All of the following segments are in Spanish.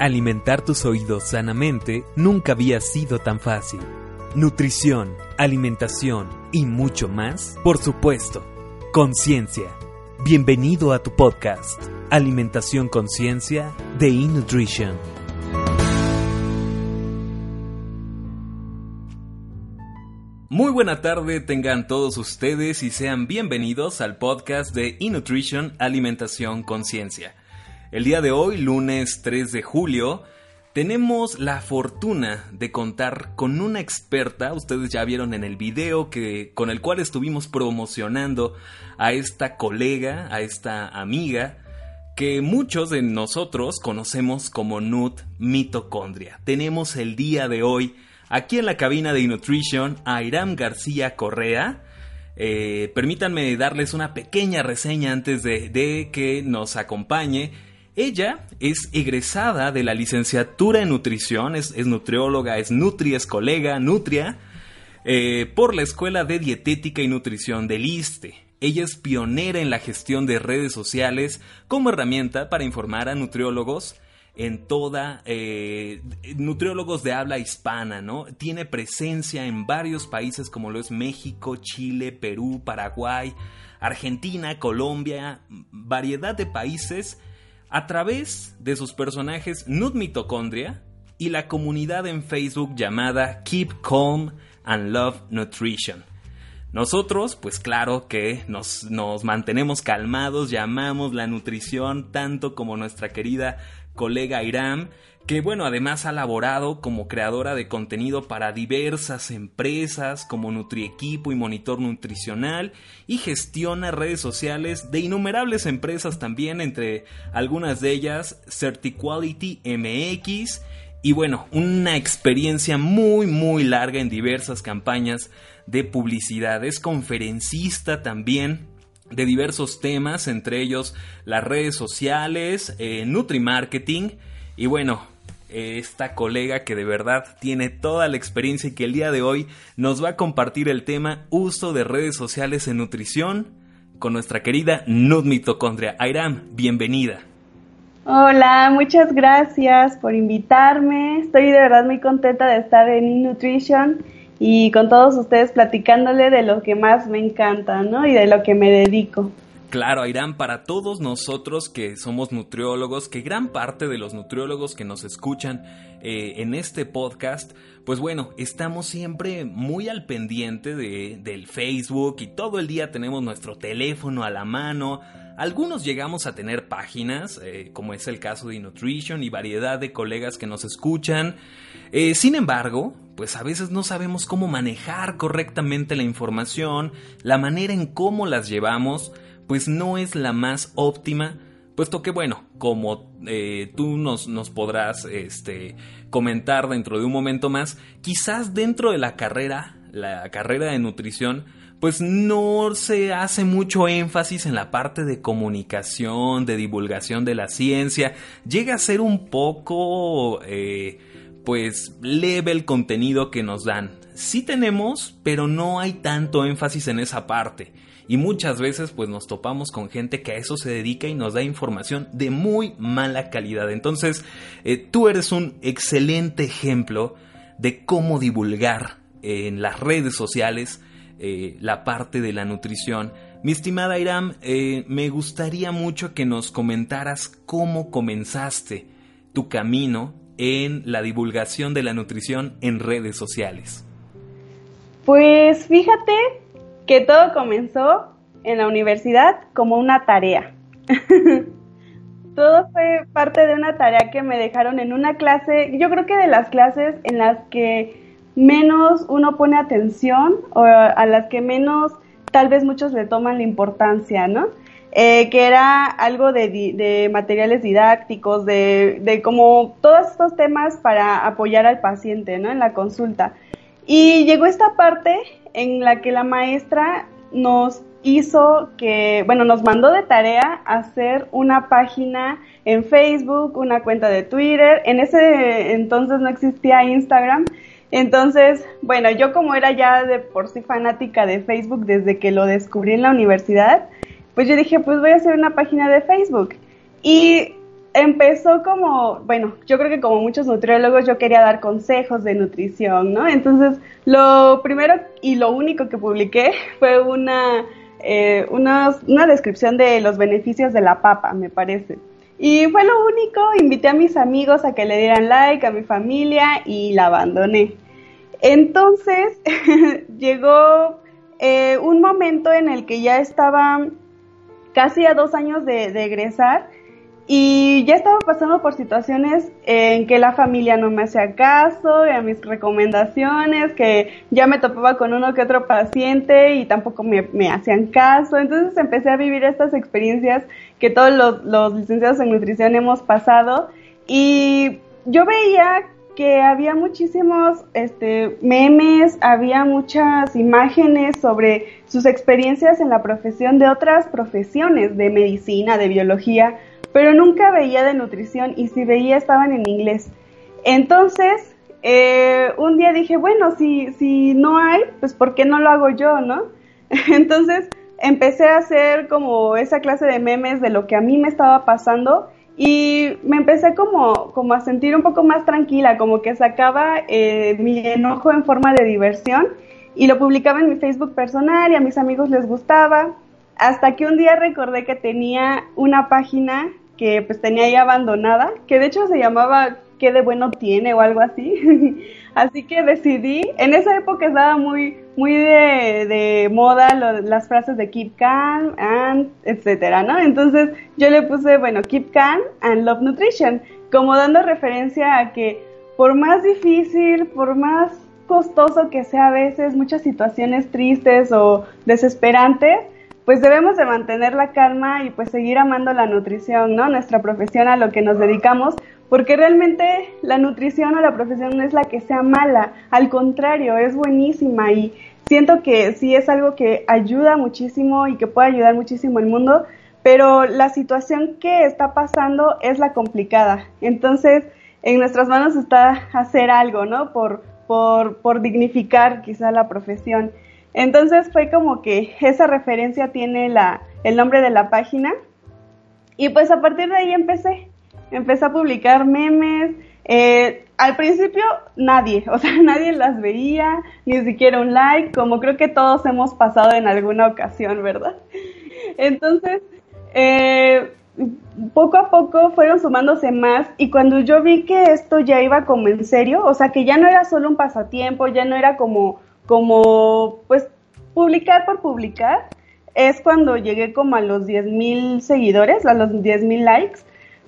Alimentar tus oídos sanamente nunca había sido tan fácil. Nutrición, alimentación y mucho más, por supuesto. Conciencia. Bienvenido a tu podcast, Alimentación Conciencia de eNutrition. Muy buena tarde tengan todos ustedes y sean bienvenidos al podcast de eNutrition Alimentación Conciencia. El día de hoy, lunes 3 de julio, tenemos la fortuna de contar con una experta, ustedes ya vieron en el video que con el cual estuvimos promocionando a esta colega, a esta amiga que muchos de nosotros conocemos como Nut mitocondria. Tenemos el día de hoy aquí en la cabina de Nutrition a Iram García Correa. Eh, permítanme darles una pequeña reseña antes de, de que nos acompañe. Ella es egresada de la licenciatura en nutrición, es, nutrióloga, es Nutri, es colega, Nutria, eh, por la Escuela de Dietética y Nutrición del ISTE. Ella es pionera en la gestión de redes sociales como herramienta para informar a nutriólogos en toda eh, nutriólogos de habla hispana, ¿no? Tiene presencia en varios países como lo es México, Chile, Perú, Paraguay, Argentina, Colombia, variedad de países a través de sus personajes Nud Mitocondria y la comunidad en Facebook llamada Keep Calm and Love Nutrition. Nosotros, pues claro que nos, nos, mantenemos calmados, llamamos la nutrición tanto como nuestra querida colega Iram, que bueno, además ha laborado como creadora de contenido para diversas empresas como NutriEquipo y Monitor Nutricional y gestiona redes sociales de innumerables empresas también, entre algunas de ellas Certiquality MX y bueno, una experiencia muy muy larga en diversas campañas de publicidad, es conferencista también de diversos temas, entre ellos las redes sociales, eh, Nutrimarketing y bueno, esta colega que de verdad tiene toda la experiencia y que el día de hoy nos va a compartir el tema uso de redes sociales en nutrición con nuestra querida Nud Mitocondria. Airam, bienvenida. Hola, muchas gracias por invitarme. Estoy de verdad muy contenta de estar en Nutrition y con todos ustedes platicándole de lo que más me encanta, ¿no? Y de lo que me dedico. Claro, Irán, para todos nosotros que somos nutriólogos, que gran parte de los nutriólogos que nos escuchan eh, en este podcast, pues bueno, estamos siempre muy al pendiente de, del Facebook y todo el día tenemos nuestro teléfono a la mano. Algunos llegamos a tener páginas, eh, como es el caso de Nutrition y variedad de colegas que nos escuchan. Eh, sin embargo, pues a veces no sabemos cómo manejar correctamente la información, la manera en cómo las llevamos pues no es la más óptima, puesto que bueno, como eh, tú nos, nos podrás este, comentar dentro de un momento más, quizás dentro de la carrera, la carrera de nutrición, pues no se hace mucho énfasis en la parte de comunicación, de divulgación de la ciencia, llega a ser un poco... Eh, pues leve el contenido que nos dan. Sí tenemos, pero no hay tanto énfasis en esa parte y muchas veces pues nos topamos con gente que a eso se dedica y nos da información de muy mala calidad. Entonces eh, tú eres un excelente ejemplo de cómo divulgar en las redes sociales eh, la parte de la nutrición. Mi estimada Iram, eh, me gustaría mucho que nos comentaras cómo comenzaste tu camino en la divulgación de la nutrición en redes sociales. Pues fíjate que todo comenzó en la universidad como una tarea. todo fue parte de una tarea que me dejaron en una clase, yo creo que de las clases en las que menos uno pone atención o a las que menos tal vez muchos le toman la importancia, ¿no? eh, que era algo de, materiales didácticos, de, de, como todos estos temas para apoyar al paciente, ¿no? En la consulta. Y llegó esta parte en la que la maestra nos hizo que, bueno, nos mandó de tarea hacer una página en Facebook, una cuenta de Twitter. En ese entonces no existía Instagram. Entonces, bueno, yo como era ya de por sí fanática de Facebook desde que lo descubrí en la universidad, pues yo dije, pues voy a hacer una página de Facebook. Y empezó como, bueno, yo creo que como muchos nutriólogos yo quería dar consejos de nutrición, ¿no? Entonces, lo primero y lo único que publiqué fue una, eh, una, descripción de los beneficios de la papa, me parece. Y fue lo único, invité a mis amigos a que le dieran like, a mi familia y la abandoné. Entonces llegó eh, un momento en el que ya estaba casi a dos años de, de egresar y ya estaba pasando por situaciones en que la familia no me hacía caso a mis recomendaciones, que ya me topaba con uno que otro paciente y tampoco me, hacían caso. Entonces empecé a vivir estas experiencias que todos los, licenciados en nutrición hemos pasado y yo veía que había muchísimos este, memes, había muchas imágenes sobre sus experiencias en la profesión de otras profesiones, de medicina, de biología, pero nunca veía de nutrición y si veía estaban en inglés. Entonces, eh, un día dije, bueno, si, si no hay, pues ¿por qué no lo hago yo, no? Entonces, empecé a hacer como esa clase de memes de lo que a mí me estaba pasando y me empecé como, como a sentir un poco más tranquila, como que sacaba eh, mi enojo en forma de diversión y lo publicaba en mi Facebook personal y a mis amigos les gustaba. Hasta que un día recordé que tenía una página que pues tenía ahí abandonada, que de hecho se llamaba ¿Qué de bueno tiene? o algo así. así que decidí, en esa época estaba muy, muy de, moda las frases de Keep Calm and etcétera, ¿no? Entonces yo le puse, bueno, Keep Calm and Love Nutrition, como dando referencia a que por más difícil, por más costoso que sea a veces, muchas situaciones tristes o desesperantes, pues debemos de mantener la calma y pues seguir amando la nutrición, ¿no? Nuestra profesión a lo que nos dedicamos, porque realmente la nutrición o la profesión no es la que sea mala, al contrario, es buenísima y siento que sí es algo que ayuda muchísimo y que puede ayudar muchísimo al mundo, pero la situación que está pasando es la complicada. Entonces, en nuestras manos está hacer algo, ¿no? Por, por, por dignificar quizá la profesión. Entonces fue como que esa referencia tiene la, el nombre de la página. Y pues a partir de ahí empecé. Empecé a publicar memes. Eh, al principio nadie, o sea, nadie las veía, ni siquiera un like, como creo que todos hemos pasado en alguna ocasión, ¿verdad? Entonces, eh, poco a poco fueron sumándose más y cuando yo vi que esto ya iba como en serio, o sea, que ya no era solo un pasatiempo, ya no era como como pues publicar por publicar, es cuando llegué como a los 10.000 seguidores, a los 10.000 likes.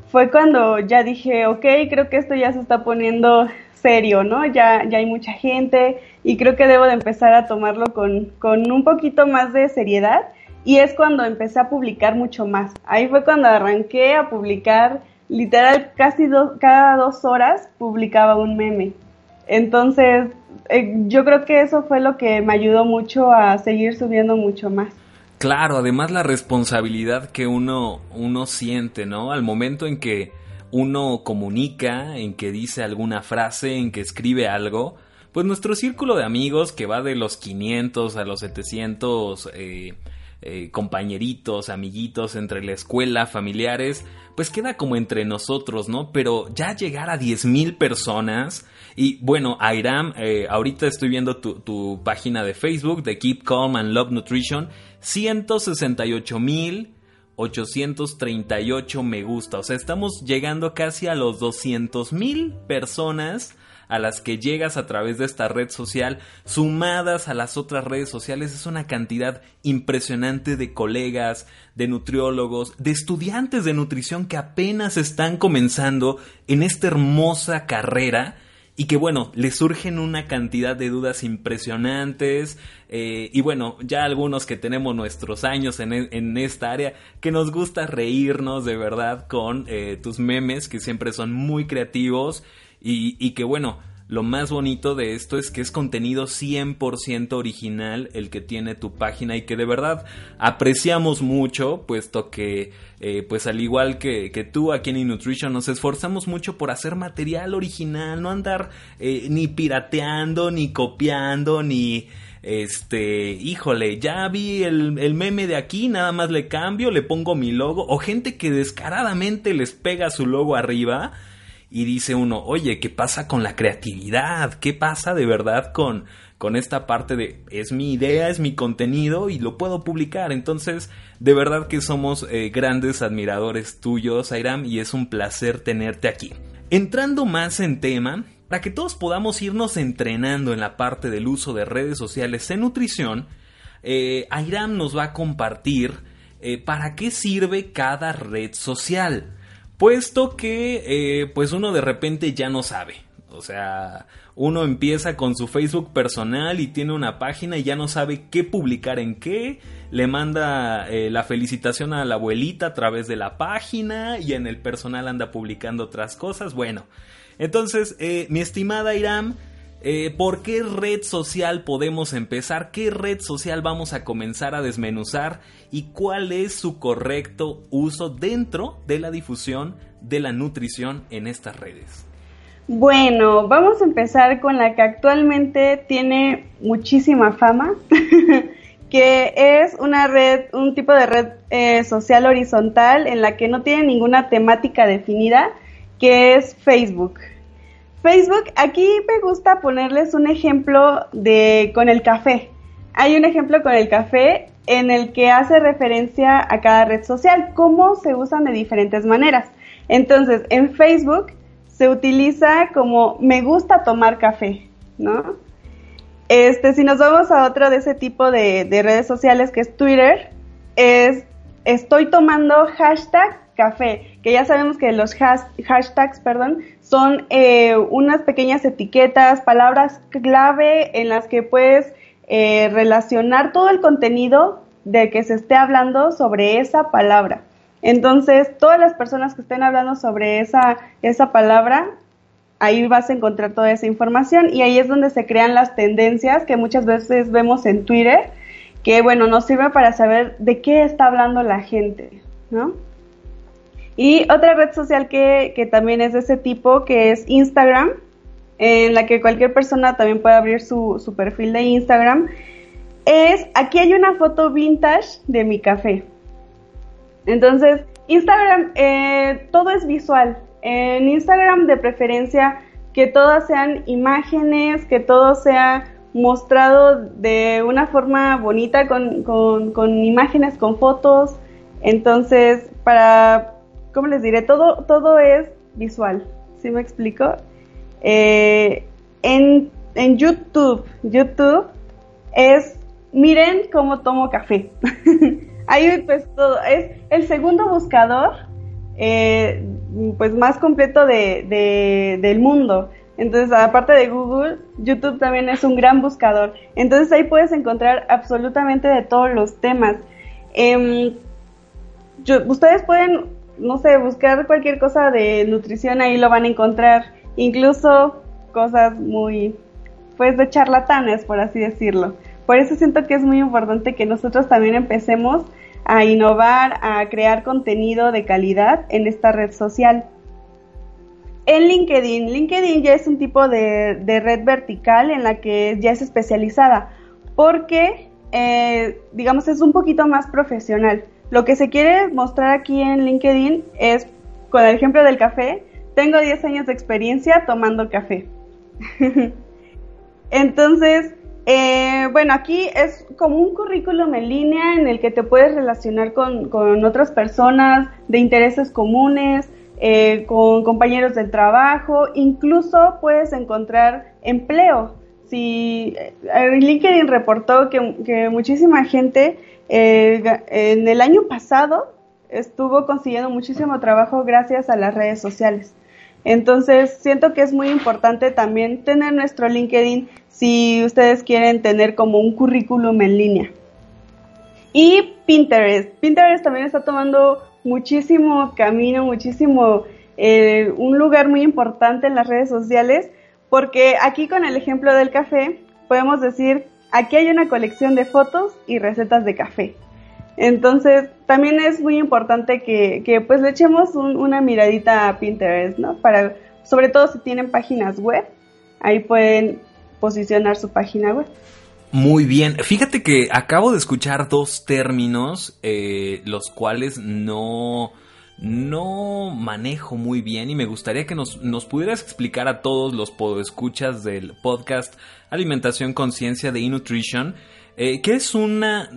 Fue cuando ya dije, ok, creo que esto ya se está poniendo serio, ¿no? Ya, ya hay mucha gente y creo que debo de empezar a tomarlo con, con un poquito más de seriedad y es cuando empecé a publicar mucho más. Ahí fue cuando arranqué a publicar, literal, casi cada dos horas publicaba un meme. Entonces, eh, yo creo que eso fue lo que me ayudó mucho a seguir subiendo mucho más. Claro, además la responsabilidad que uno, uno siente, ¿no? Al momento en que uno comunica, en que dice alguna frase, en que escribe algo, pues nuestro círculo de amigos que va de los 500 a los 700 eh, eh, compañeritos, amiguitos entre la escuela, familiares, pues queda como entre nosotros, ¿no? Pero ya llegar a 10.000 personas, y bueno, Airam, eh, ahorita estoy viendo tu, página de Facebook de Keep Calm and Love Nutrition, 168.838 me gusta, o sea, estamos llegando casi a los 200.000 personas a las que llegas a través de esta red social, sumadas a las otras redes sociales, es una cantidad impresionante de colegas, de nutriólogos, de estudiantes de nutrición que apenas están comenzando en esta hermosa carrera y que bueno, le surgen una cantidad de dudas impresionantes eh, y bueno, ya algunos que tenemos nuestros años en, e, esta área, que nos gusta reírnos de verdad con eh, tus memes que siempre son muy creativos y, y que bueno, lo más bonito de esto es que es contenido 100% original el que tiene tu página y que de verdad apreciamos mucho, puesto que, eh, pues al igual que, que, tú aquí en InNutrition, nos esforzamos mucho por hacer material original, no andar eh, ni pirateando, ni copiando, ni este, híjole, ya vi el, el, meme de aquí, nada más le cambio, le pongo mi logo, o gente que descaradamente les pega su logo arriba y dice uno, oye, ¿qué pasa con la creatividad? ¿Qué pasa de verdad con, con esta parte de es mi idea, es mi contenido y lo puedo publicar? Entonces, de verdad que somos eh, grandes admiradores tuyos, Airam, y es un placer tenerte aquí. Entrando más en tema, para que todos podamos irnos entrenando en la parte del uso de redes sociales en nutrición, eh, Airam nos va a compartir eh, para qué sirve cada red social puesto que eh, pues uno de repente ya no sabe. O sea, uno empieza con su Facebook personal y tiene una página y ya no sabe qué publicar en qué. Le manda eh, la felicitación a la abuelita a través de la página y en el personal anda publicando otras cosas. Bueno, entonces, eh, mi estimada Iram, eh, ¿Por qué red social podemos empezar? ¿Qué red social vamos a comenzar a desmenuzar? ¿Y cuál es su correcto uso dentro de la difusión de la nutrición en estas redes? Bueno, vamos a empezar con la que actualmente tiene muchísima fama, que es una red, un tipo de red eh, social horizontal en la que no tiene ninguna temática definida, que es Facebook. Facebook, aquí me gusta ponerles un ejemplo de con el café. Hay un ejemplo con el café en el que hace referencia a cada red social, cómo se usan de diferentes maneras. Entonces, en Facebook se utiliza como me gusta tomar café, ¿no? Este, si nos vamos a otro de ese tipo de, de redes sociales que es Twitter, es estoy tomando hashtag café, que ya sabemos que los hashtags, perdón, son eh, unas pequeñas etiquetas, palabras clave en las que puedes eh, relacionar todo el contenido de que se esté hablando sobre esa palabra. Entonces, todas las personas que estén hablando sobre esa, esa palabra, ahí vas a encontrar toda esa información y ahí es donde se crean las tendencias que muchas veces vemos en Twitter, que bueno, nos sirve para saber de qué está hablando la gente, ¿no? Y otra red social que, que también es de ese tipo, que es Instagram, en la que cualquier persona también puede abrir su, su perfil de Instagram, es, aquí hay una foto vintage de mi café. Entonces, Instagram, eh, todo es visual. En Instagram, de preferencia, que todas sean imágenes, que todo sea mostrado de una forma bonita, con, con, con imágenes, con fotos. Entonces, para ¿cómo les diré? Todo, todo es visual, ¿sí me explico? Eh, en, en YouTube, YouTube es, miren cómo tomo café. Ahí pues todo, es el segundo buscador eh, pues más completo de, del mundo. Entonces, aparte de Google, YouTube también es un gran buscador. Entonces ahí puedes encontrar absolutamente de todos los temas. Em, ustedes pueden no sé, buscar cualquier cosa de nutrición, ahí lo van a encontrar. Incluso cosas muy, pues, de charlatanes, por así decirlo. Por eso siento que es muy importante que nosotros también empecemos a innovar, a crear contenido de calidad en esta red social. En LinkedIn, LinkedIn ya es un tipo de, red vertical en la que ya es especializada, porque, eh, digamos, es un poquito más profesional. Lo que se quiere mostrar aquí en LinkedIn es, con el ejemplo del café, tengo 10 años de experiencia tomando café. Entonces, eh, bueno, aquí es como un currículum en línea en el que te puedes relacionar con, otras personas de intereses comunes, eh, con compañeros del trabajo, incluso puedes encontrar empleo. Si eh, LinkedIn reportó que, muchísima gente eh, en el año pasado estuvo consiguiendo muchísimo trabajo gracias a las redes sociales. Entonces, siento que es muy importante también tener nuestro LinkedIn si ustedes quieren tener como un currículum en línea. Y Pinterest. Pinterest también está tomando muchísimo camino, muchísimo, eh, un lugar muy importante en las redes sociales, porque aquí con el ejemplo del café, podemos decir, aquí hay una colección de fotos y recetas de café. Entonces, también es muy importante que, que pues le echemos una miradita a Pinterest, ¿no? Para, sobre todo si tienen páginas web, ahí pueden posicionar su página web. Muy bien, fíjate que acabo de escuchar dos términos, eh, los cuales no, no manejo muy bien y me gustaría que nos, nos pudieras explicar a todos los escuchas del podcast Alimentación Conciencia de Nutrition eh, qué es una,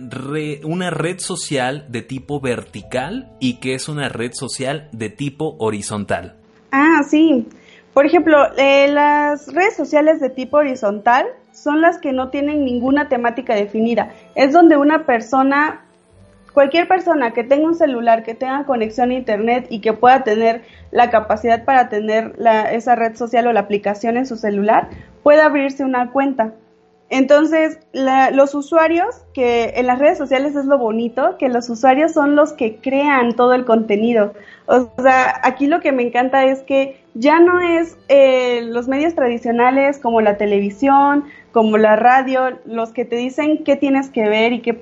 una red social de tipo vertical y qué es una red social de tipo horizontal. Ah, sí. Por ejemplo, eh, las redes sociales de tipo horizontal son las que no tienen ninguna temática definida. Es donde una persona, cualquier persona que tenga un celular, que tenga conexión a Internet y que pueda tener la capacidad para tener esa red social o la aplicación en su celular, puede abrirse una cuenta. Entonces, los usuarios, que en las redes sociales es lo bonito, que los usuarios son los que crean todo el contenido. O sea, aquí lo que me encanta es que ya no es eh, los medios tradicionales como la televisión, como la radio, los que te dicen qué tienes que ver y qué,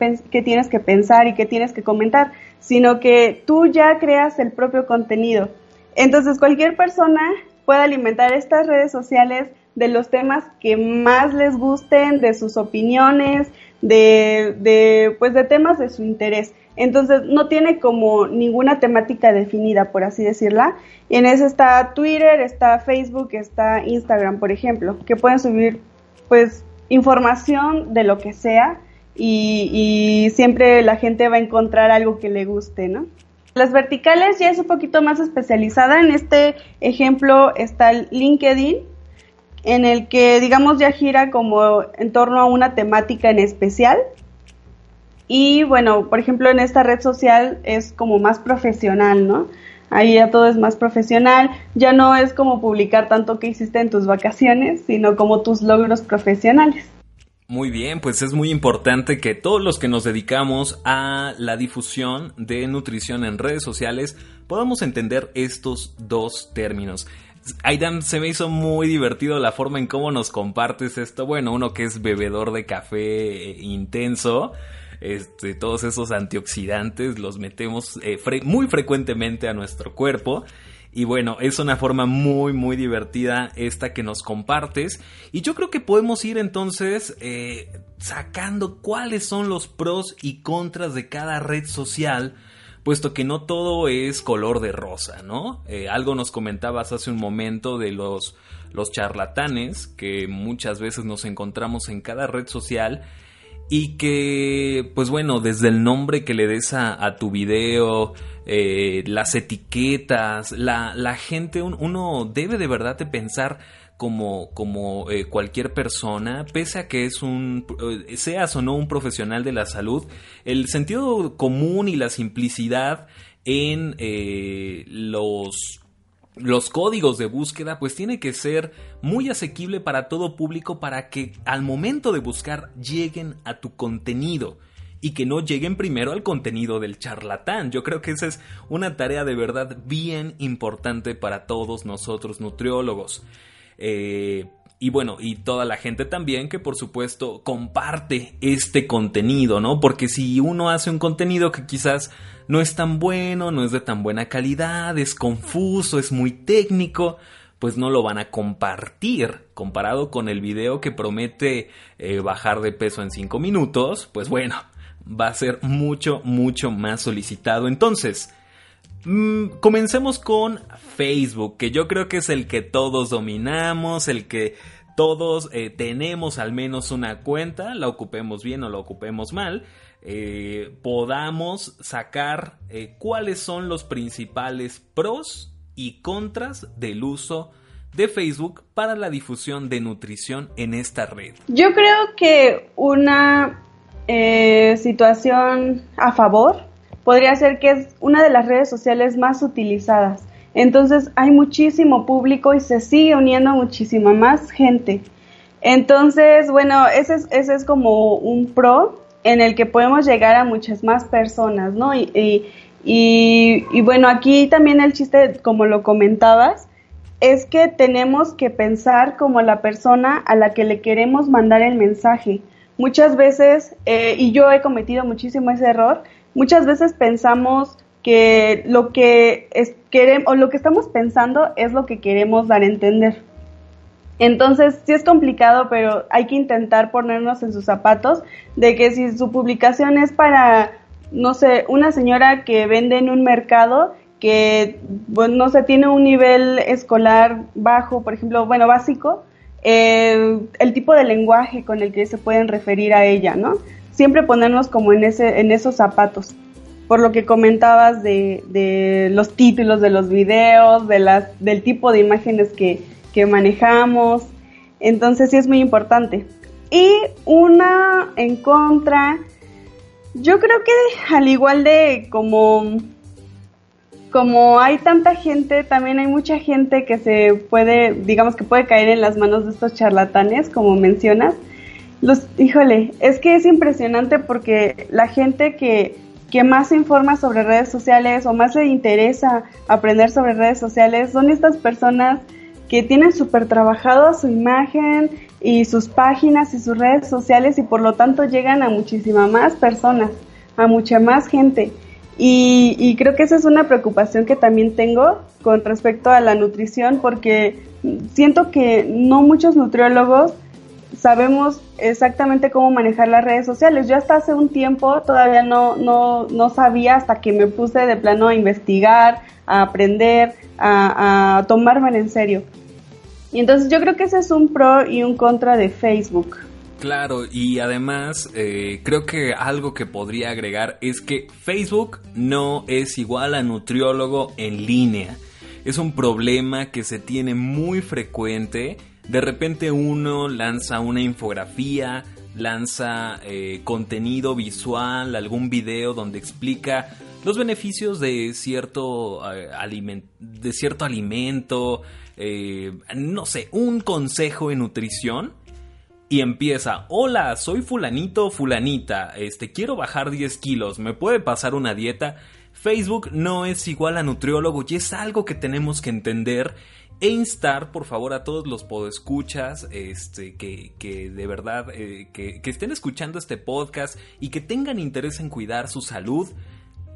tienes que pensar y qué tienes que comentar, sino que tú ya creas el propio contenido. Entonces, cualquier persona puede alimentar estas redes sociales de los temas que más les gusten, de sus opiniones, de, de, pues de temas de su interés. Entonces no tiene como ninguna temática definida, por así decirla. Y en eso está Twitter, está Facebook, está Instagram, por ejemplo, que pueden subir pues información de lo que sea y, siempre la gente va a encontrar algo que le guste, ¿no? Las verticales ya es un poquito más especializada. En este ejemplo está el LinkedIn, en el que digamos ya gira como en torno a una temática en especial. Y bueno, por ejemplo, en esta red social es como más profesional, ¿no? Ahí ya todo es más profesional, ya no es como publicar tanto que hiciste en tus vacaciones, sino como tus logros profesionales. Muy bien, pues es muy importante que todos los que nos dedicamos a la difusión de nutrición en redes sociales podamos entender estos dos términos. Aidan, se me hizo muy divertido la forma en cómo nos compartes esto. Bueno, uno que es bebedor de café eh, intenso, este, todos esos antioxidantes los metemos eh, muy frecuentemente a nuestro cuerpo. Y bueno, es una forma muy, muy divertida esta que nos compartes. Y yo creo que podemos ir entonces eh, sacando cuáles son los pros y contras de cada red social puesto que no todo es color de rosa, ¿no? Eh, algo nos comentabas hace un momento de los, los charlatanes que muchas veces nos encontramos en cada red social y que, pues bueno, desde el nombre que le des a, tu video, eh, las etiquetas, la, la gente, uno debe de verdad de pensar como, como eh, cualquier persona, pese a que es un, eh, seas o no un profesional de la salud, el sentido común y la simplicidad en los los códigos de búsqueda pues tiene que ser muy asequible para todo público para que al momento de buscar lleguen a tu contenido y que no lleguen primero al contenido del charlatán. Yo creo que esa es una tarea de verdad bien importante para todos nosotros nutriólogos. Eh, y bueno, y toda la gente también que por supuesto comparte este contenido, ¿no? Porque si uno hace un contenido que quizás no es tan bueno, no es de tan buena calidad, es confuso, es muy técnico, pues no lo van a compartir. Comparado con el video que promete eh, bajar de peso en 5 minutos, pues bueno, va a ser mucho, mucho más solicitado. Entonces, Mm, comencemos con Facebook, que yo creo que es el que todos dominamos, el que todos eh, tenemos al menos una cuenta, la ocupemos bien o la ocupemos mal, eh, podamos sacar eh, cuáles son los principales pros y contras del uso de Facebook para la difusión de nutrición en esta red. Yo creo que una situación a favor podría ser que es una de las redes sociales más utilizadas. Entonces hay muchísimo público y se sigue uniendo muchísima más gente. Entonces, bueno, ese es, ese es como un pro en el que podemos llegar a muchas más personas, ¿no? Y, y, bueno, aquí también el chiste, como lo comentabas, es que tenemos que pensar como la persona a la que le queremos mandar el mensaje. Muchas veces, eh, y yo he cometido muchísimo ese error, muchas veces pensamos que lo que es, queremos, o lo que estamos pensando es lo que queremos dar a entender. Entonces, sí es complicado, pero hay que intentar ponernos en sus zapatos de que si su publicación es para, no sé, una señora que vende en un mercado que, bueno, no sé, tiene un nivel escolar bajo, por ejemplo, bueno, básico, eh, el tipo de lenguaje con el que se pueden referir a ella, ¿no? Siempre ponernos como en, ese, en esos zapatos por lo que comentabas de, de, los títulos de los videos, de las, del tipo de imágenes que, que manejamos. Entonces sí es muy importante. Y una en contra, yo creo que al igual de como, como hay tanta gente, también hay mucha gente que se puede, digamos que puede caer en las manos de estos charlatanes, como mencionas. Los, híjole, es que es impresionante porque la gente que, que más se informa sobre redes sociales o más le interesa aprender sobre redes sociales son estas personas que tienen súper trabajado su imagen y sus páginas y sus redes sociales y por lo tanto llegan a muchísima más personas, a mucha más gente. Y, creo que esa es una preocupación que también tengo con respecto a la nutrición porque siento que no muchos nutriólogos sabemos exactamente cómo manejar las redes sociales. Yo hasta hace un tiempo todavía no, no, no sabía hasta que me puse de plano a investigar, a aprender, a, a tomármelo en serio. Y entonces yo creo que ese es un pro y un contra de Facebook. Claro, y además eh, creo que algo que podría agregar es que Facebook no es igual a nutriólogo en línea. Es un problema que se tiene muy frecuente. De repente uno lanza una infografía, lanza eh, contenido visual, algún video donde explica los beneficios de cierto, eh, de cierto alimento, eh, no sé, un consejo en nutrición y empieza, hola, soy fulanito fulanita, este, quiero bajar 10 kilos, ¿me puede pasar una dieta? Facebook no es igual a nutriólogo y es algo que tenemos que entender e instar, por favor, a todos los podescuchas este, que, que de verdad eh, que, estén escuchando este podcast y que tengan interés en cuidar su salud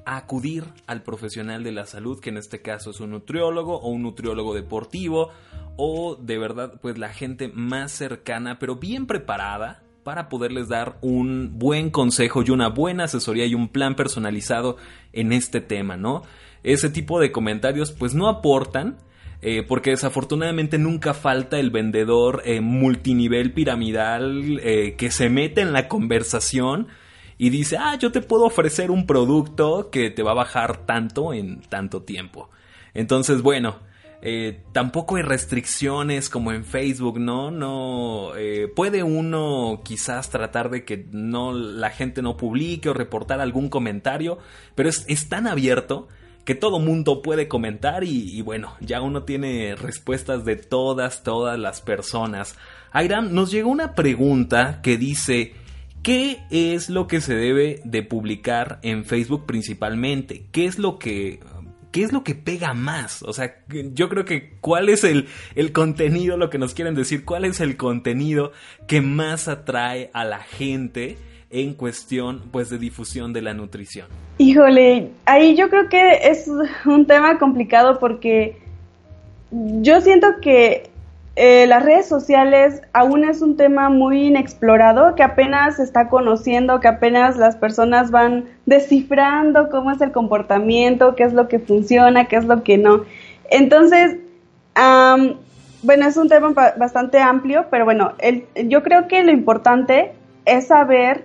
acudir al profesional de la salud, que en este caso es un nutriólogo o un nutriólogo deportivo o de verdad pues la gente más cercana pero bien preparada para poderles dar un buen consejo y una buena asesoría y un plan personalizado en este tema, ¿no? Ese tipo de comentarios pues no aportan, eh, porque desafortunadamente nunca falta el vendedor eh, multinivel piramidal eh, que se mete en la conversación y dice, ah, yo te puedo ofrecer un producto que te va a bajar tanto en tanto tiempo. Entonces, bueno, tampoco hay restricciones como en Facebook, ¿no? No puede uno quizás tratar de que no la gente no publique o reportar algún comentario, pero es, tan abierto que todo mundo puede comentar y, bueno, ya uno tiene respuestas de todas, todas las personas. Airam, nos llegó una pregunta que dice, ¿Qué es lo que se debe de publicar en Facebook principalmente? ¿Qué es lo que ¿qué es lo que pega más? O sea, yo creo que cuál es el, el, contenido, lo que nos quieren decir, cuál es el contenido que más atrae a la gente en cuestión pues de difusión de la nutrición. Híjole, ahí yo creo que es un tema complicado porque yo siento que eh, las redes sociales aún es un tema muy inexplorado, que apenas se está conociendo, que apenas las personas van descifrando cómo es el comportamiento, qué es lo que funciona, qué es lo que no. Entonces, bueno, es un tema bastante amplio, pero bueno, yo creo que lo importante es saber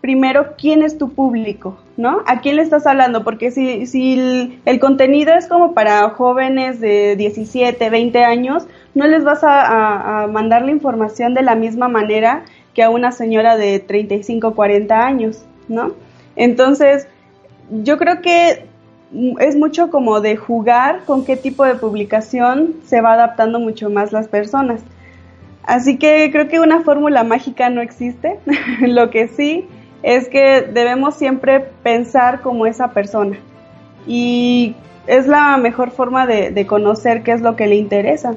primero quién es tu público, ¿no? ¿A quién le estás hablando? Porque si, si el, contenido es como para jóvenes de 17, 20 años, no les vas a, mandar la información de la misma manera que a una señora de 35, 40 años, ¿no? Entonces, yo creo que es mucho como de jugar con qué tipo de publicación se va adaptando mucho más las personas. Así que creo que una fórmula mágica no existe. Lo que sí es que debemos siempre pensar como esa persona. Y es la mejor forma de, de conocer qué es lo que le interesa.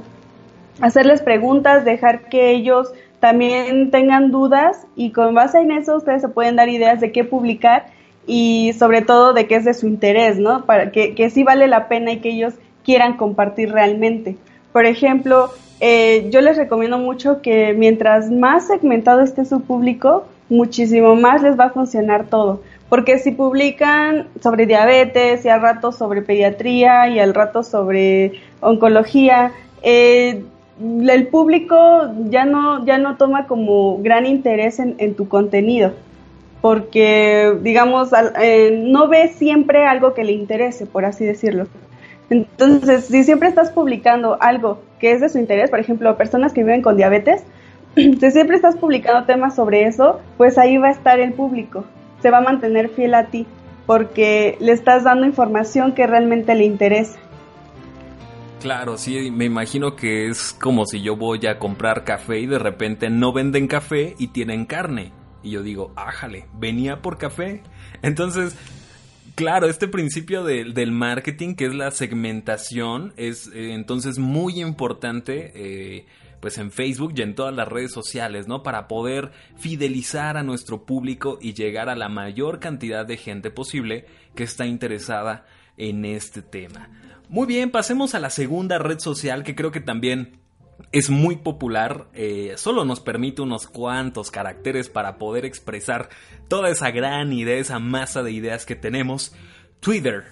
Hacerles preguntas, dejar que ellos también tengan dudas y con base en eso ustedes se pueden dar ideas de qué publicar y sobre todo de qué es de su interés, ¿no? Para que, que sí vale la pena y que ellos quieran compartir realmente. Por ejemplo, eh, yo les recomiendo mucho que mientras más segmentado esté su público, muchísimo más les va a funcionar todo. Porque si publican sobre diabetes y al rato sobre pediatría y al rato sobre oncología, eh, el público ya no, ya no toma como gran interés en, tu contenido porque, digamos, eh, no ve siempre algo que le interese, por así decirlo. Entonces, si siempre estás publicando algo que es de su interés, por ejemplo, personas que viven con diabetes, si siempre estás publicando temas sobre eso, pues ahí va a estar el público, se va a mantener fiel a ti, porque le estás dando información que realmente le interesa. Claro, sí, me imagino que es como si yo voy a comprar café y de repente no venden café y tienen carne. Y yo digo, ájale, venía por café. Entonces, claro, este principio del marketing, que es la segmentación, es eh, entonces muy importante. Eh, pues en Facebook y en todas las redes sociales, ¿no? Para poder fidelizar a nuestro público y llegar a la mayor cantidad de gente posible que está interesada en este tema. Muy bien, pasemos a la segunda red social que creo que también es muy popular, eh, solo nos permite unos cuantos caracteres para poder expresar toda esa gran idea, esa masa de ideas que tenemos. Twitter.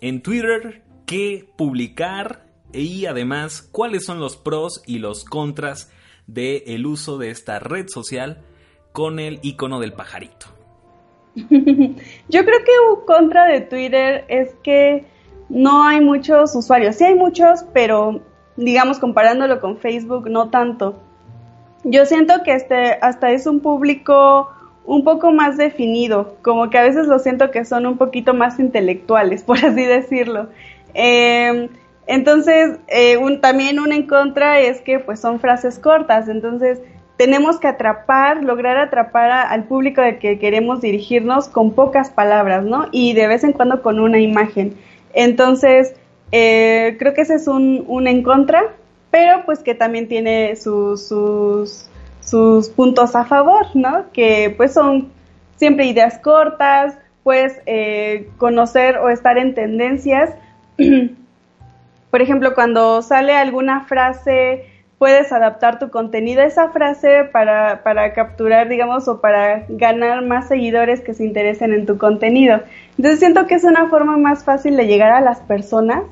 En Twitter, ¿qué publicar? Y además, ¿cuáles son los pros y los contras del el uso de esta red social con el icono del pajarito? Yo creo que un contra de Twitter es que no hay muchos usuarios. Sí hay muchos, pero digamos, comparándolo con Facebook, no tanto. Yo siento que este hasta es un público un poco más definido, como que a veces lo siento que son un poquito más intelectuales, por así decirlo. Em, entonces, eh, también un en contra es que pues son frases cortas, entonces tenemos que atrapar, lograr atrapar al público de que queremos dirigirnos con pocas palabras, ¿no? Y de vez en cuando con una imagen. Entonces, eh, creo que ese es un, un, en contra, pero pues que también tiene sus, sus, sus, puntos a favor, ¿no? Que pues son siempre ideas cortas, pues eh, conocer o estar en tendencias. Por ejemplo, cuando sale alguna frase, puedes adaptar tu contenido a esa frase para, para capturar, digamos, o para ganar más seguidores que se interesen en tu contenido. Entonces siento que es una forma más fácil de llegar a las personas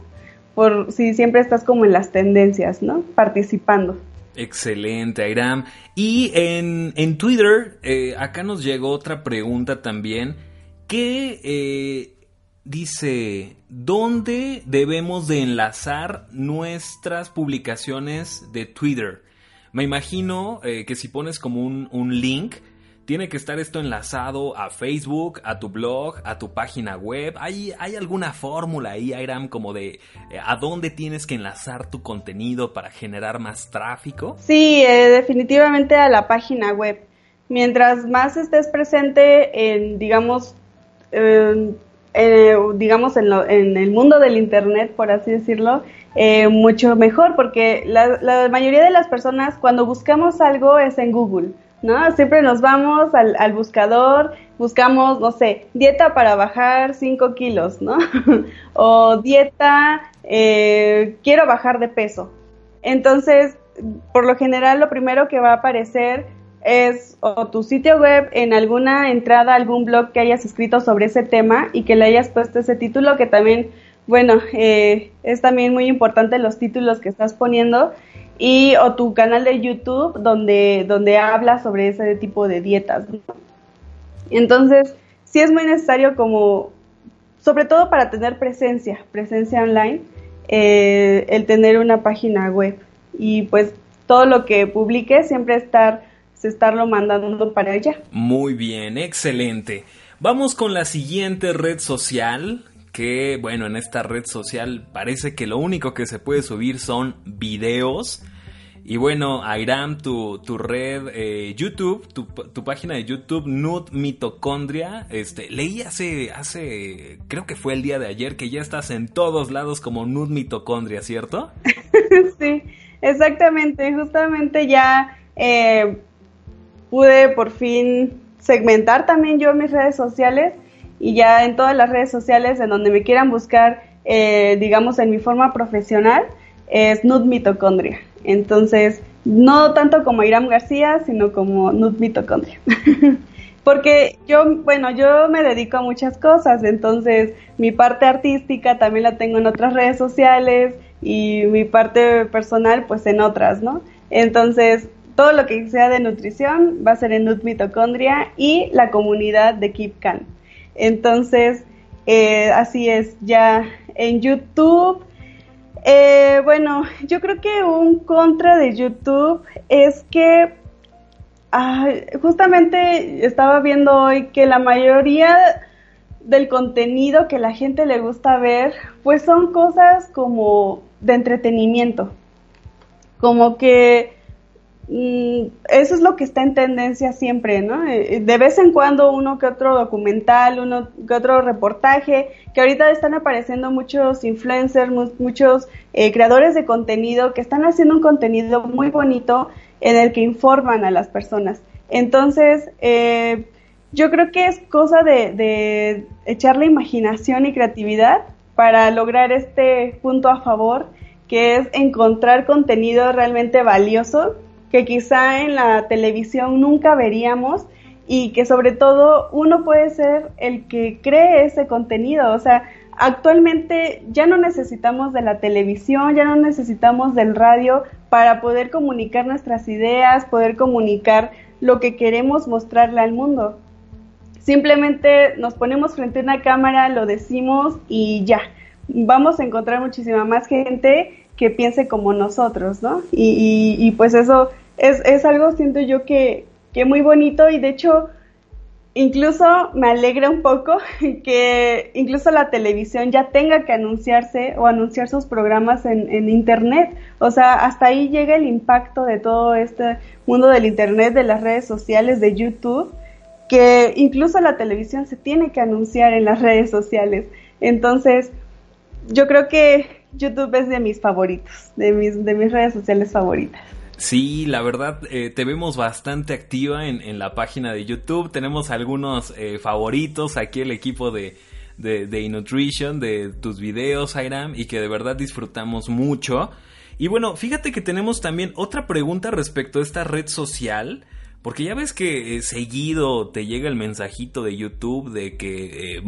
por si siempre estás como en las tendencias, ¿no? Participando. Excelente, Airam. Y en, en Twitter, eh, acá nos llegó otra pregunta también, que eh, dice, ¿dónde debemos de enlazar nuestras publicaciones de Twitter? Me imagino eh, que si pones como un, un link, tiene que estar esto enlazado a Facebook, a tu blog, a tu página web. ¿Hay, hay alguna fórmula ahí, Airam, como de eh, a dónde tienes que enlazar tu contenido para generar más tráfico? Sí, eh, definitivamente a la página web. Mientras más estés presente en, digamos, digamos en, el mundo del Internet, por así decirlo, eh, mucho mejor, porque la, la mayoría de las personas cuando buscamos algo es en Google. ¿no? Siempre nos vamos al, al, buscador, buscamos, no sé, dieta para bajar 5 kilos, ¿no? o dieta, eh, quiero bajar de peso. Entonces, por lo general, lo primero que va a aparecer es o tu sitio web en alguna entrada, algún blog que hayas escrito sobre ese tema y que le hayas puesto ese título, que también, bueno, eh, es también muy importante los títulos que estás poniendo y o tu canal de YouTube donde, donde habla sobre ese tipo de dietas. Entonces, sí es muy necesario como, sobre todo para tener presencia, presencia online, eh, el tener una página web y pues todo lo que publique siempre estar, estarlo mandando para ella. Muy bien, excelente. Vamos con la siguiente red social que, bueno, en esta red social parece que lo único que se puede subir son videos. Y bueno, Airam, tu, tu red eh, YouTube, tu, tu, página de YouTube, Nud Mitocondria, este, leí hace, hace, creo que fue el día de ayer, que ya estás en todos lados como Nud Mitocondria, ¿cierto? sí, exactamente, justamente ya eh, pude por fin segmentar también yo mis redes sociales y ya en todas las redes sociales en donde me quieran buscar, eh, digamos, en mi forma profesional, es Nud Mitocondria. Entonces, no tanto como Iram García, sino como Nud Mitocondria. Porque yo, bueno, yo me dedico a muchas cosas, entonces mi parte artística también la tengo en otras redes sociales y mi parte personal pues en otras, ¿no? Entonces, todo lo que sea de nutrición va a ser en Nud Mitocondria y la comunidad de Keep. Entonces, eh, así es, ya en YouTube eh, bueno, yo creo que un contra de YouTube es que justamente estaba viendo hoy que la mayoría del contenido que la gente le gusta ver, pues son cosas como de entretenimiento. Como que Eso es lo que está en tendencia siempre, ¿no? Eh, de vez en cuando uno que otro documental, uno que otro reportaje, que ahorita están apareciendo muchos influencers, muchos eh, creadores de contenido que están haciendo un contenido muy bonito en el que informan a las personas. Entonces, eh, yo creo que es cosa de, de echarle imaginación y creatividad para lograr este punto a favor, que es encontrar contenido realmente valioso que quizá en la televisión nunca veríamos y que sobre todo uno puede ser el que cree ese contenido. O sea, actualmente ya no necesitamos de la televisión, ya no necesitamos del radio para poder comunicar nuestras ideas, poder comunicar lo que queremos mostrarle al mundo. Simplemente nos ponemos frente a una cámara, lo decimos y ya. Vamos a encontrar muchísima más gente que piense como nosotros, ¿no? Y, y, pues eso es, es, algo, siento yo, que, muy bonito y de hecho incluso me alegra un poco que incluso la televisión ya tenga que anunciarse o anunciar sus programas en, en, internet. O sea, hasta ahí llega el impacto de todo este mundo del internet, de las redes sociales, de YouTube, que incluso la televisión se tiene que anunciar en las redes sociales. Entonces, yo creo que YouTube es de mis favoritos, de mis, de mis redes sociales favoritas. Sí, la verdad, eh, te vemos bastante activa en, la página de YouTube. Tenemos algunos eh, favoritos aquí, el equipo de, de, de de tus videos, Airam, y que de verdad disfrutamos mucho. Y bueno, fíjate que tenemos también otra pregunta respecto a esta red social. Porque ya ves que eh, seguido te llega el mensajito de YouTube de que eh,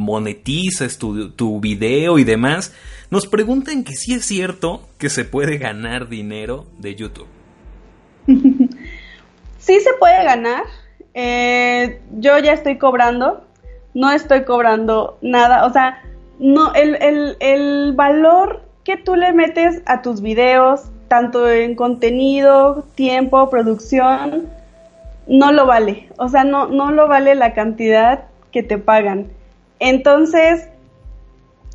tu, tu, video y demás. Nos preguntan que si es cierto que se puede ganar dinero de YouTube. sí se puede ganar. Eh, yo ya estoy cobrando. No estoy cobrando nada. O sea, no, el, valor que tú le metes a tus videos, tanto en contenido, tiempo, producción, no lo vale. O sea, no, lo vale la cantidad que te pagan. Entonces,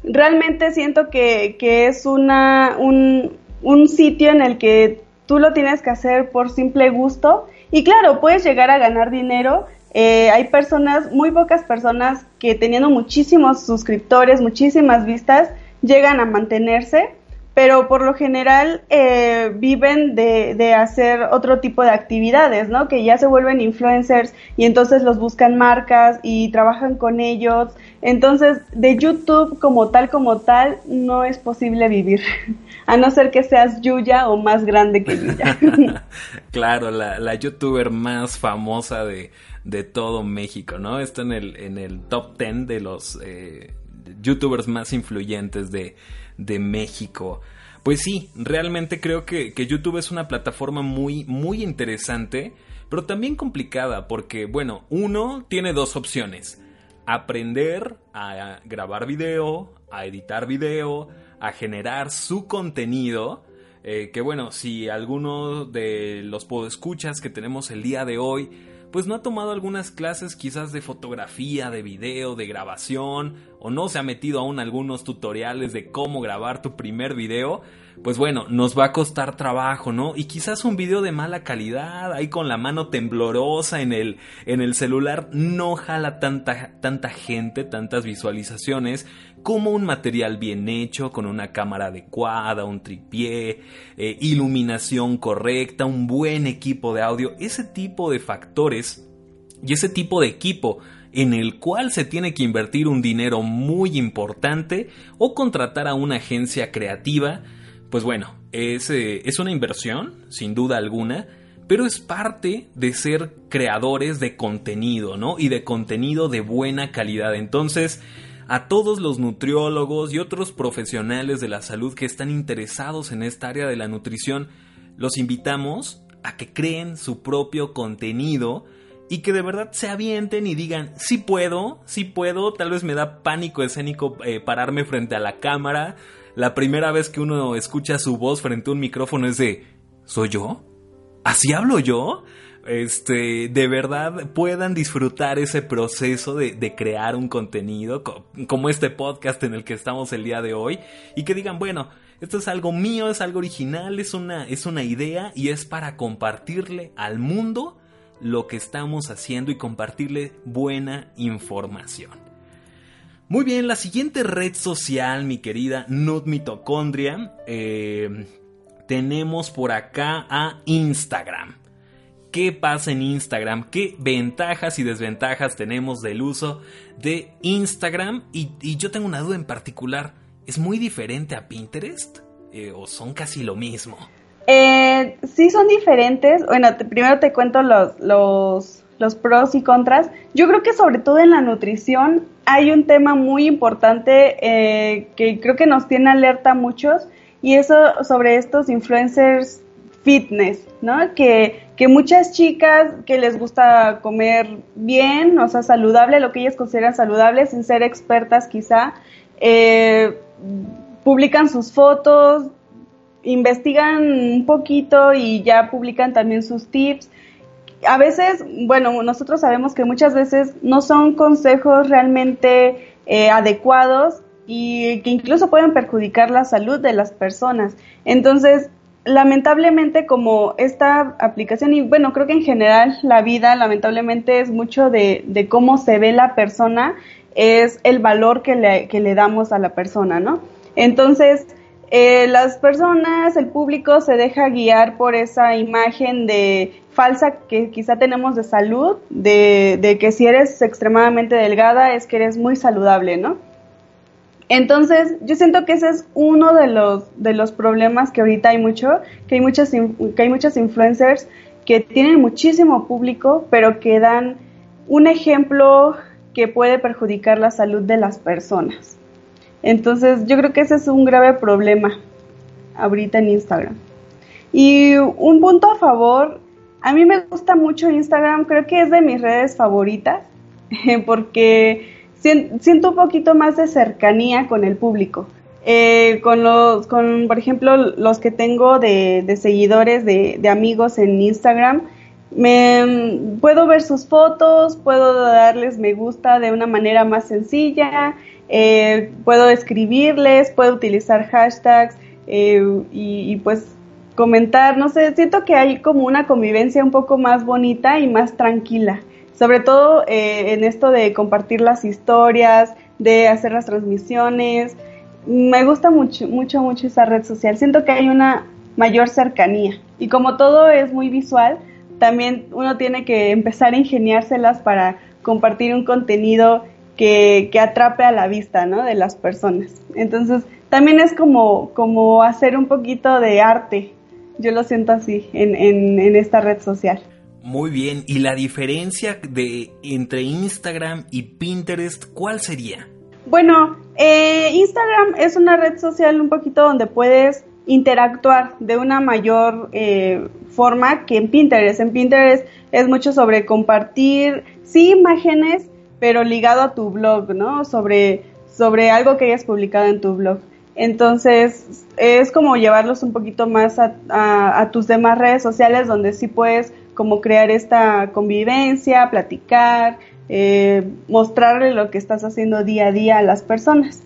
realmente siento que, es un sitio en el que tú lo tienes que hacer por simple gusto. Y claro, puedes llegar a ganar dinero. Eh, hay personas, muy pocas personas que teniendo muchísimos suscriptores, muchísimas vistas, llegan a mantenerse, pero por lo general eh, viven de, de, hacer otro tipo de actividades, ¿no? Que ya se vuelven influencers y entonces los buscan marcas y trabajan con ellos. Entonces, de YouTube como tal, como tal, no es posible vivir. a no ser que seas Yuya o más grande que Yuya. claro, la, la, youtuber más famosa de, de, todo México, ¿no? Está en el, en el top 10 de los eh, youtubers más influyentes de, de México. Pues sí, realmente creo que, que, YouTube es una plataforma muy, muy interesante, pero también complicada, porque, bueno, uno tiene dos opciones. Aprender a grabar video, a editar video, a generar su contenido. Eh, que bueno, si alguno de los podescuchas que tenemos el día de hoy, pues no ha tomado algunas clases quizás de fotografía, de video, de grabación o no se ha metido aún algunos tutoriales de cómo grabar tu primer video, pues bueno, nos va a costar trabajo, ¿no? Y quizás un video de mala calidad, ahí con la mano temblorosa en el, en el celular, no jala tanta, tanta gente, tantas visualizaciones, como un material bien hecho, con una cámara adecuada, un tripié, eh, iluminación correcta, un buen equipo de audio, ese tipo de factores y ese tipo de equipo en el cual se tiene que invertir un dinero muy importante o contratar a una agencia creativa, pues bueno, es, eh, es una inversión, sin duda alguna, pero es parte de ser creadores de contenido, ¿no? Y de contenido de buena calidad. Entonces, a todos los nutriólogos y otros profesionales de la salud que están interesados en esta área de la nutrición, los invitamos a que creen su propio contenido y que de verdad se avienten y digan, sí puedo, sí puedo, tal vez me da pánico escénico eh, pararme frente a la cámara. La primera vez que uno escucha su voz frente a un micrófono es de, ¿soy yo? ¿Así hablo yo? Este, de verdad puedan disfrutar ese proceso de, crear un contenido como este podcast en el que estamos el día de hoy y que digan, bueno, esto es algo mío, es algo original, es una, es una idea y es para compartirle al mundo lo que estamos haciendo y compartirle buena información. Muy bien, la siguiente red social, mi querida Nut Mitocondria, eh, tenemos por acá a Instagram. ¿Qué pasa en Instagram? ¿Qué ventajas y desventajas tenemos del uso de Instagram? Y, yo tengo una duda en particular. ¿Es muy diferente a Pinterest? Eh, ¿O son casi lo mismo? Eh, sí son diferentes. Bueno, primero te cuento los, los, pros y contras. Yo creo que sobre todo en la nutrición hay un tema muy importante eh, que creo que nos tiene alerta a muchos y eso sobre estos influencers fitness, ¿no? Que, que muchas chicas que les gusta comer bien, o sea, saludable, lo que ellas consideran saludable, sin ser expertas quizá, eh, publican sus fotos, investigan un poquito y ya publican también sus tips. A veces, bueno, nosotros sabemos que muchas veces no son consejos realmente eh, adecuados y que incluso pueden perjudicar la salud de las personas. Entonces, lamentablemente como esta aplicación y bueno, creo que en general la vida lamentablemente es mucho de, de cómo se ve la persona, es el valor que le, damos a la persona, ¿no? Entonces, eh, las personas, el público se deja guiar por esa imagen de falsa que quizá tenemos de salud, de, de, que si eres extremadamente delgada es que eres muy saludable, ¿no? Entonces, yo siento que ese es uno de los, de los problemas que ahorita hay mucho, que hay, muchas, que hay muchos influencers que tienen muchísimo público, pero que dan un ejemplo que puede perjudicar la salud de las personas. Entonces yo creo que ese es un grave problema ahorita en Instagram. Y un punto a favor, a mí me gusta mucho Instagram, creo que es de mis redes favoritas, porque siento un poquito más de cercanía con el público. Eh, con los, con, por ejemplo, los que tengo de, seguidores, de, de, amigos en Instagram, me, puedo ver sus fotos, puedo darles me gusta de una manera más sencilla, eh, puedo escribirles, puedo utilizar hashtags eh, y, pues comentar, no sé, siento que hay como una convivencia un poco más bonita y más tranquila, sobre todo eh, en esto de compartir las historias, de hacer las transmisiones. Me gusta mucho, mucho, mucho esa red social. Siento que hay una mayor cercanía y como todo es muy visual, también uno tiene que empezar a ingeniárselas para compartir un contenido que, atrape a la vista, ¿no? De las personas. Entonces, también es como, como hacer un poquito de arte. Yo lo siento así en, en, esta red social. Muy bien, ¿y la diferencia de entre Instagram y Pinterest cuál sería? Bueno, eh, Instagram es una red social un poquito donde puedes interactuar de una mayor eh, forma que en Pinterest. En Pinterest es mucho sobre compartir, sí, imágenes, pero ligado a tu blog, ¿no? Sobre, sobre algo que hayas publicado en tu blog. Entonces, es como llevarlos un poquito más a, a, tus demás redes sociales donde sí puedes como crear esta convivencia, platicar, eh, mostrarle lo que estás haciendo día a día a las personas.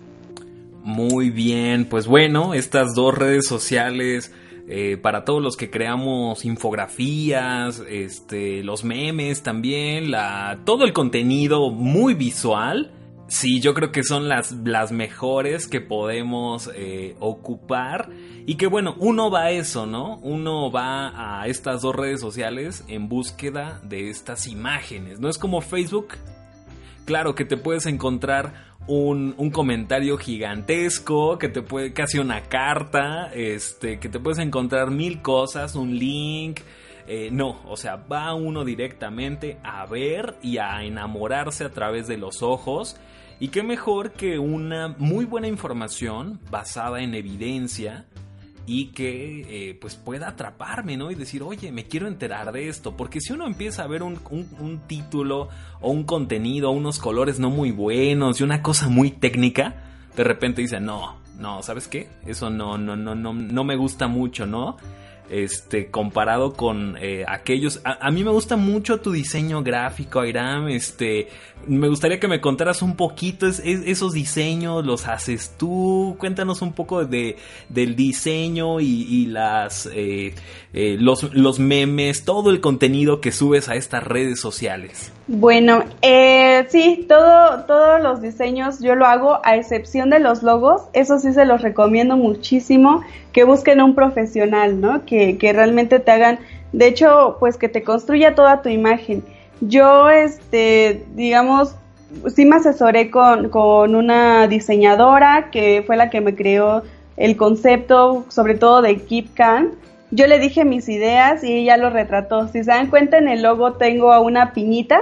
Muy bien, pues bueno, estas dos redes sociales eh, para todos los que creamos infografías, este, los memes también, todo el contenido muy visual. Sí, yo creo que son las, las mejores que podemos eh, ocupar. Y que bueno, uno va a eso, ¿no? Uno va a estas dos redes sociales en búsqueda de estas imágenes. No es como Facebook. Claro que te puedes encontrar un, comentario gigantesco, que te puede, casi una carta, este, que te puedes encontrar mil cosas, un link. Eh, no, o sea, va uno directamente a ver y a enamorarse a través de los ojos. Y qué mejor que una muy buena información basada en evidencia y que eh, pues pueda atraparme, ¿no? Y decir, oye, me quiero enterar de esto. Porque si uno empieza a ver un, un, título o un contenido, unos colores no muy buenos y una cosa muy técnica, de repente dice, no, no, ¿sabes qué? Eso no, no, no, no, no me gusta mucho, ¿no? Este comparado con eh, aquellos a, mí me gusta mucho tu diseño gráfico Airam este me gustaría que me contaras un poquito esos diseños los haces tú cuéntanos un poco de del diseño y, las eh, eh, los, los memes todo el contenido que subes a estas redes sociales bueno sí todo todos los diseños yo lo hago a excepción de los logos eso sí se los recomiendo muchísimo que busquen un profesional, ¿no? Que, que realmente te hagan, de hecho, pues que te construya toda tu imagen. Yo, este, digamos, sí me asesoré con, con una diseñadora que fue la que me creó el concepto, sobre todo de Keep Can. Yo le dije mis ideas y ella lo retrató. Si se dan cuenta, en el logo tengo a una piñita,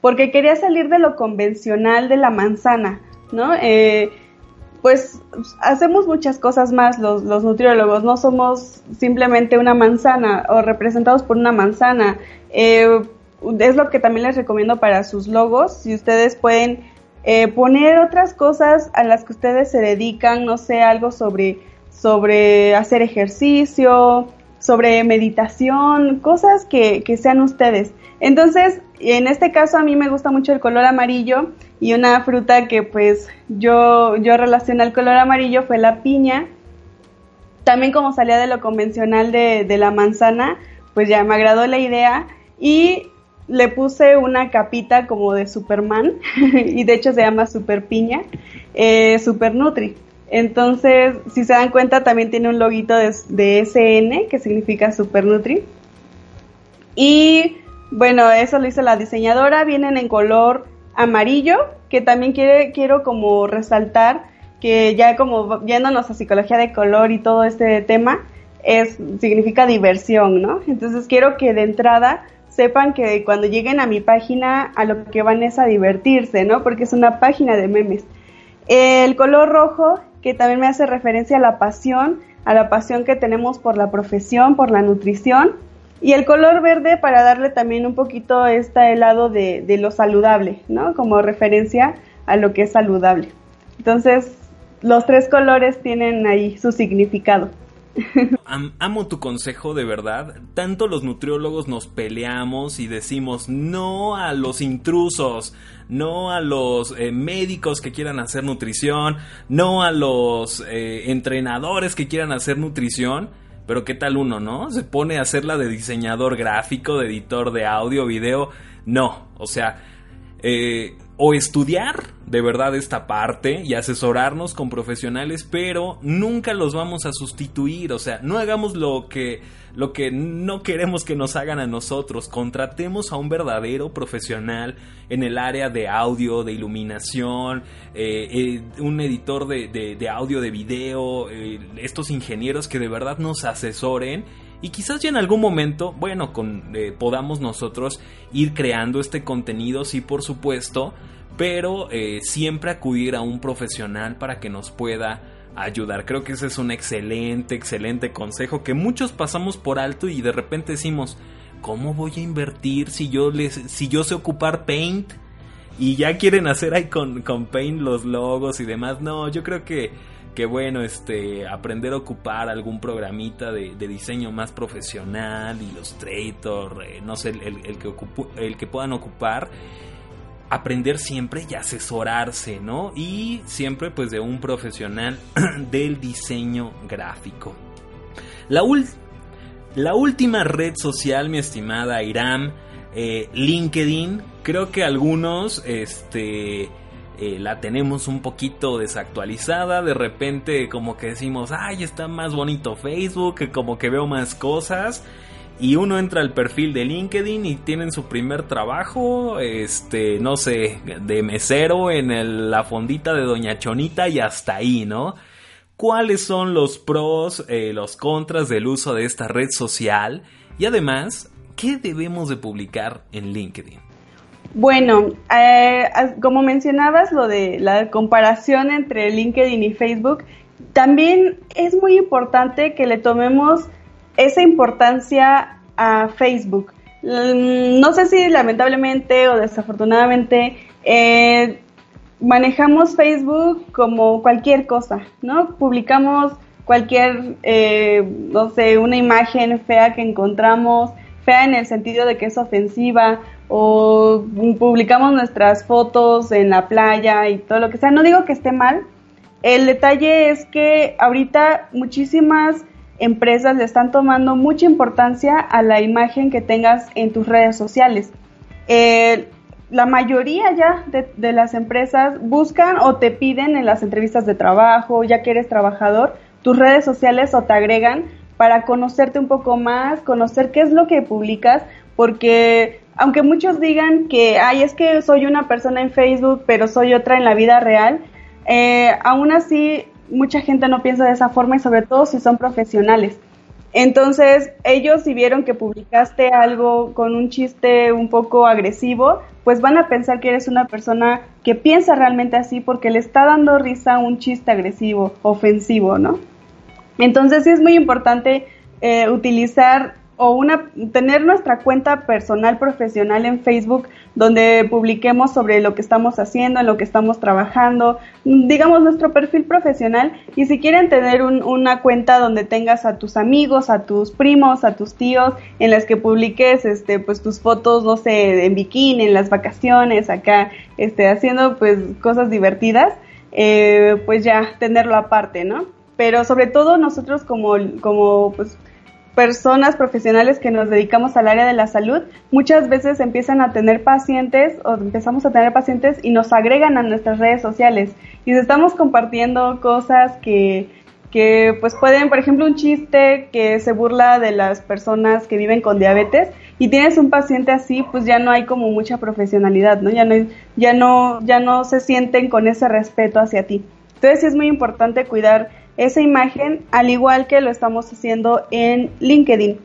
porque quería salir de lo convencional de la manzana, ¿no? Eh, pues hacemos muchas cosas más los, nutriólogos, no somos simplemente una manzana o representados por una manzana. Eh, es lo que también les recomiendo para sus logos, si ustedes pueden eh, poner otras cosas a las que ustedes se dedican, no sé, algo sobre, sobre hacer ejercicio, sobre meditación, cosas que, que sean ustedes. Entonces, en este caso a mí me gusta mucho el color amarillo y una fruta que pues yo, yo relacioné al color amarillo fue la piña. También como salía de lo convencional de, la manzana, pues ya me agradó la idea y le puse una capita como de Superman y de hecho se llama Super Piña, eh, Super Nutri. Entonces, si se dan cuenta, también tiene un loguito de, SN, que significa Super Nutri. Y bueno, eso lo hizo la diseñadora, vienen en color amarillo, que también quiero como resaltar que ya como yéndonos a psicología de color y todo este tema, es, significa diversión, ¿no? Entonces quiero que de entrada sepan que cuando lleguen a mi página a lo que van es a divertirse, ¿no? Porque es una página de memes. El color rojo, que también me hace referencia a la pasión, a la pasión que tenemos por la profesión, por la nutrición, y el color verde para darle también un poquito este lado de, lo saludable, ¿no? Como referencia a lo que es saludable. Entonces, los tres colores tienen ahí su significado. amo tu consejo de verdad. Tanto los nutriólogos nos peleamos y decimos no a los intrusos, no a los eh, médicos que quieran hacer nutrición, no a los eh, entrenadores que quieran hacer nutrición pero qué tal uno, ¿no? Se pone a hacerla de diseñador gráfico, de editor de audio, video. No, o sea, eh, o estudiar de verdad esta parte y asesorarnos con profesionales, pero nunca los vamos a sustituir, o sea, no hagamos lo que lo que no queremos que nos hagan a nosotros. Contratemos a un verdadero profesional en el área de audio, de iluminación, eh, eh, un editor de, audio, de video, eh, estos ingenieros que de verdad nos asesoren. Y quizás ya en algún momento, bueno, con, podamos nosotros ir creando este contenido, sí, por supuesto, pero siempre acudir a un profesional para que nos pueda ayudar. Creo que ese es un excelente, excelente consejo que muchos pasamos por alto y de repente decimos, ¿cómo voy a invertir si yo les, si yo sé ocupar Paint? Y ya quieren hacer ahí con, con Paint los logos y demás. No, yo creo que, que bueno, este, aprender a ocupar algún programita de, diseño más profesional, Illustrator, eh, no sé, el, que el que puedan ocupar aprender siempre y asesorarse, ¿no? Y siempre pues de un profesional del diseño gráfico. La, la última red social, mi estimada Iram, eh, LinkedIn, creo que algunos, este... Eh, la tenemos un poquito desactualizada, de repente como que decimos, ay, está más bonito Facebook, como que veo más cosas, y uno entra al perfil de LinkedIn y tienen su primer trabajo, este, no sé, de mesero en la fondita de Doña Chonita y hasta ahí, ¿no? ¿Cuáles son los pros, eh, los contras del uso de esta red social? Y además, ¿qué debemos de publicar en LinkedIn? Bueno, eh, como mencionabas lo de la comparación entre LinkedIn y Facebook, también es muy importante que le tomemos esa importancia a Facebook. Mm, no sé si lamentablemente o desafortunadamente eh, manejamos Facebook como cualquier cosa, ¿no? Publicamos cualquier, eh, no sé, una imagen fea que encontramos, fea en el sentido de que es ofensiva, o publicamos nuestras fotos en la playa y todo lo que sea. No digo que esté mal, el detalle es que ahorita muchísimas empresas le están tomando mucha importancia a la imagen que tengas en tus redes sociales. Eh, la mayoría ya de, las empresas buscan o te piden en las entrevistas de trabajo, ya que eres trabajador, tus redes sociales o te agregan para conocerte un poco más, conocer qué es lo que publicas, porque aunque muchos digan que, ay, es que soy una persona en Facebook, pero soy otra en la vida real, eh, aún así mucha gente no piensa de esa forma y sobre todo si son profesionales. Entonces, ellos si vieron que publicaste algo con un chiste un poco agresivo, pues van a pensar que eres una persona que piensa realmente así porque le está dando risa un chiste agresivo, ofensivo, ¿no? Entonces sí es muy importante eh, utilizar o una, tener nuestra cuenta personal profesional en Facebook donde publiquemos sobre lo que estamos haciendo, en lo que estamos trabajando, digamos nuestro perfil profesional y si quieren tener una cuenta donde tengas a tus amigos, a tus primos, a tus tíos, en las que publiques este pues tus fotos, no sé, en bikini, en las vacaciones, acá, este, haciendo pues cosas divertidas, eh, pues ya tenerlo aparte, ¿no? Pero sobre todo nosotros como, como pues personas profesionales que nos dedicamos al área de la salud, muchas veces empiezan a tener pacientes o empezamos a tener pacientes y nos agregan a nuestras redes sociales y estamos compartiendo cosas que, que pues pueden, por ejemplo, un chiste que se burla de las personas que viven con diabetes y tienes un paciente así, pues ya no hay como mucha profesionalidad, ¿no? Ya no, ya no, ya no se sienten con ese respeto hacia ti. Entonces es muy importante cuidar esa imagen, al igual que lo estamos haciendo en LinkedIn,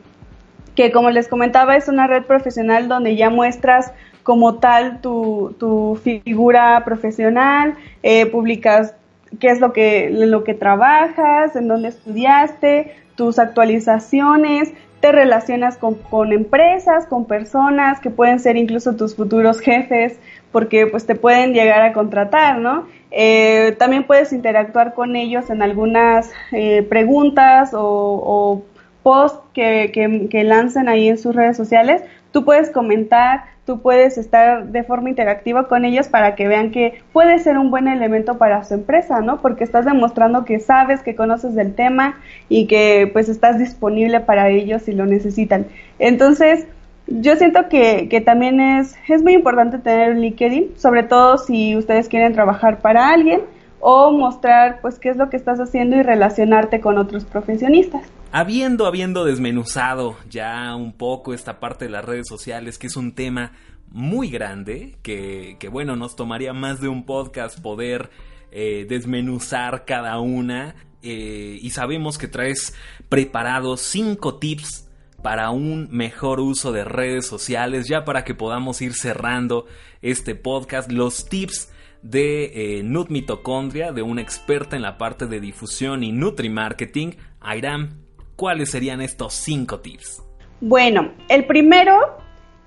que como les comentaba es una red profesional donde ya muestras como tal tu, figura profesional, eh, publicas qué es lo que, lo que trabajas, en dónde estudiaste, tus actualizaciones, te relacionas con, empresas, con personas que pueden ser incluso tus futuros jefes, porque pues te pueden llegar a contratar, ¿no? Eh, también puedes interactuar con ellos en algunas eh, preguntas o, posts que, que, lancen ahí en sus redes sociales. Tú puedes comentar, tú puedes estar de forma interactiva con ellos para que vean que puede ser un buen elemento para su empresa, ¿no? Porque estás demostrando que sabes, que conoces del tema y que pues estás disponible para ellos si lo necesitan. Entonces, yo siento que, que también es, es muy importante tener un LinkedIn, sobre todo si ustedes quieren trabajar para alguien o mostrar pues qué es lo que estás haciendo y relacionarte con otros profesionistas. Habiendo, habiendo desmenuzado ya un poco esta parte de las redes sociales, que es un tema muy grande, que, que bueno, nos tomaría más de un podcast poder eh, desmenuzar cada una, eh, y sabemos que traes preparados cinco tips para un mejor uso de redes sociales, ya para que podamos ir cerrando este podcast, los tips de eh, Nut Mitocondria, de una experta en la parte de difusión y Nutri-Marketing. Airam, ¿cuáles serían estos cinco tips? Bueno, el primero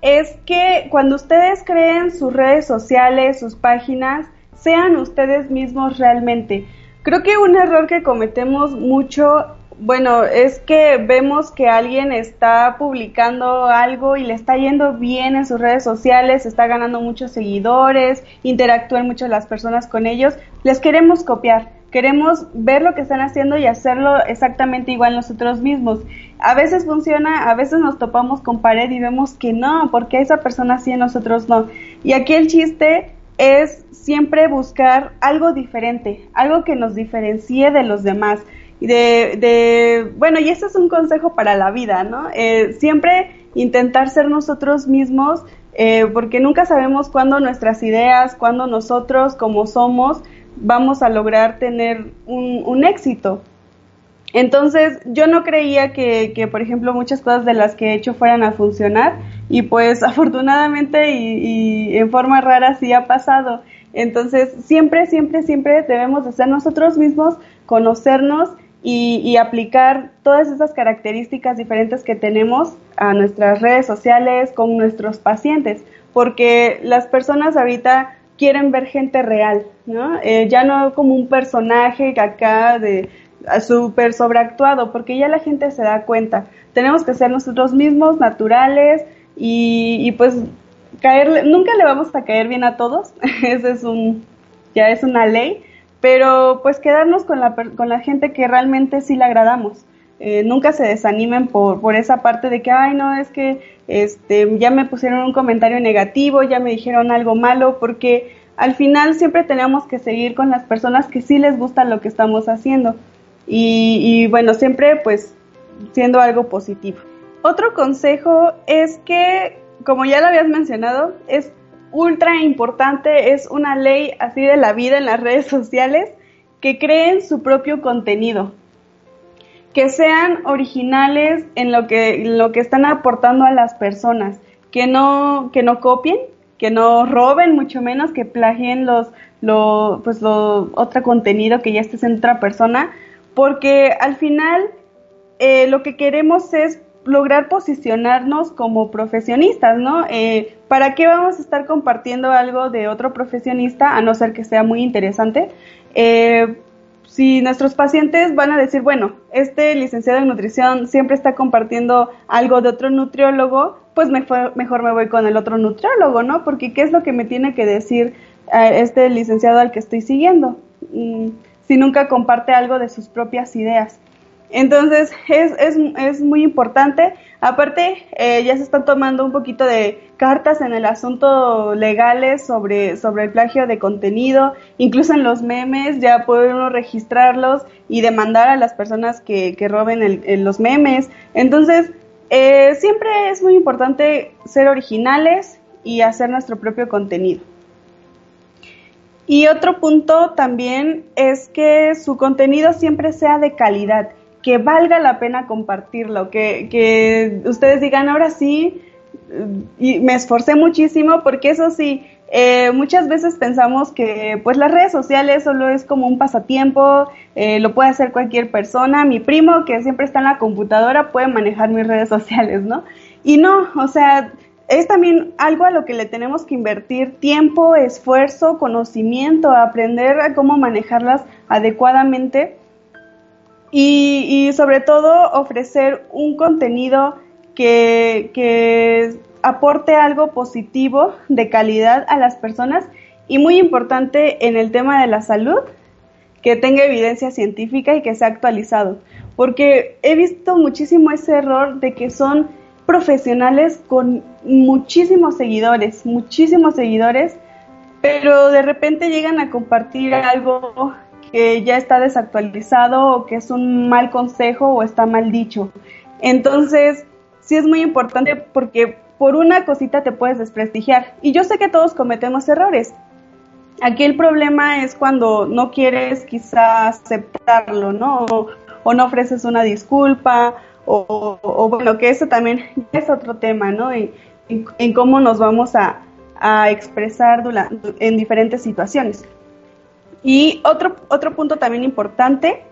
es que cuando ustedes creen sus redes sociales, sus páginas, sean ustedes mismos realmente. Creo que un error que cometemos mucho bueno, es que vemos que alguien está publicando algo y le está yendo bien en sus redes sociales, está ganando muchos seguidores, interactúan mucho las personas con ellos, les queremos copiar, queremos ver lo que están haciendo y hacerlo exactamente igual nosotros mismos. A veces funciona, a veces nos topamos con pared y vemos que no, porque esa persona sí y nosotros no. Y aquí el chiste es siempre buscar algo diferente, algo que nos diferencie de los demás de, de, bueno, y este es un consejo para la vida, ¿no? Eh, siempre intentar ser nosotros mismos, eh, porque nunca sabemos cuándo nuestras ideas, cuándo nosotros como somos, vamos a lograr tener un, éxito. Entonces, yo no creía que, por ejemplo, muchas cosas de las que he hecho fueran a funcionar y pues afortunadamente y, y en forma rara sí ha pasado. Entonces, siempre, siempre, siempre debemos de ser nosotros mismos, conocernos y, aplicar todas esas características diferentes que tenemos a nuestras redes sociales con nuestros pacientes, porque las personas ahorita quieren ver gente real, ¿no? Eh, ya no como un personaje acá de súper sobreactuado, porque ya la gente se da cuenta. Tenemos que ser nosotros mismos, naturales y, y pues caerle, nunca le vamos a caer bien a todos, ese es un, ya es una ley, pero pues quedarnos con la, con la gente que realmente sí le agradamos. Eh, nunca se desanimen por, por esa parte de que, ay, no, es que este, ya me pusieron un comentario negativo, ya me dijeron algo malo, porque al final siempre tenemos que seguir con las personas que sí les gusta lo que estamos haciendo. Y, bueno, siempre pues siendo algo positivo. Otro consejo es que, como ya lo habías mencionado, es ultra importante, es una ley así de la vida en las redes sociales, que creen su propio contenido, que sean originales en lo que, lo que están aportando a las personas, que no, que no copien, que no roben, mucho menos que plagien los, lo, pues lo, otro contenido que ya esté en otra persona, porque al final eh, lo que queremos es lograr posicionarnos como profesionistas, ¿no? Eh, ¿Para qué vamos a estar compartiendo algo de otro profesionista a no ser que sea muy interesante? Eh, si nuestros pacientes van a decir, bueno, este licenciado en nutrición siempre está compartiendo algo de otro nutriólogo, pues mejor, mejor me voy con el otro nutriólogo, ¿no? Porque ¿qué es lo que me tiene que decir eh, este licenciado al que estoy siguiendo? Mm, si nunca comparte algo de sus propias ideas. Entonces es, es, es muy importante. Aparte, eh, ya se están tomando un poquito de cartas en el asunto legales sobre, sobre el plagio de contenido, incluso en los memes ya puede uno registrarlos y demandar a las personas que, que roben el, los memes. Entonces, eh, siempre es muy importante ser originales y hacer nuestro propio contenido. Y otro punto también es que su contenido siempre sea de calidad que valga la pena compartirlo, que, que ustedes digan, ahora sí, y me esforcé muchísimo, porque eso sí, eh, muchas veces pensamos que pues las redes sociales solo es como un pasatiempo, eh, lo puede hacer cualquier persona, mi primo que siempre está en la computadora puede manejar mis redes sociales, ¿no? Y no, o sea, es también algo a lo que le tenemos que invertir tiempo, esfuerzo, conocimiento, aprender a cómo manejarlas adecuadamente y, sobre todo ofrecer un contenido que, que aporte algo positivo de calidad a las personas y muy importante en el tema de la salud, que tenga evidencia científica y que sea actualizado. Porque he visto muchísimo ese error de que son profesionales con muchísimos seguidores, muchísimos seguidores, pero de repente llegan a compartir algo que ya está desactualizado o que es un mal consejo o está mal dicho. Entonces, sí es muy importante porque por una cosita te puedes desprestigiar. Y yo sé que todos cometemos errores. Aquí el problema es cuando no quieres quizá aceptarlo, ¿no? O, no ofreces una disculpa, o, bueno, que eso también es otro tema, ¿no? En, en, cómo nos vamos a, expresar en diferentes situaciones. Y otro, otro punto también importante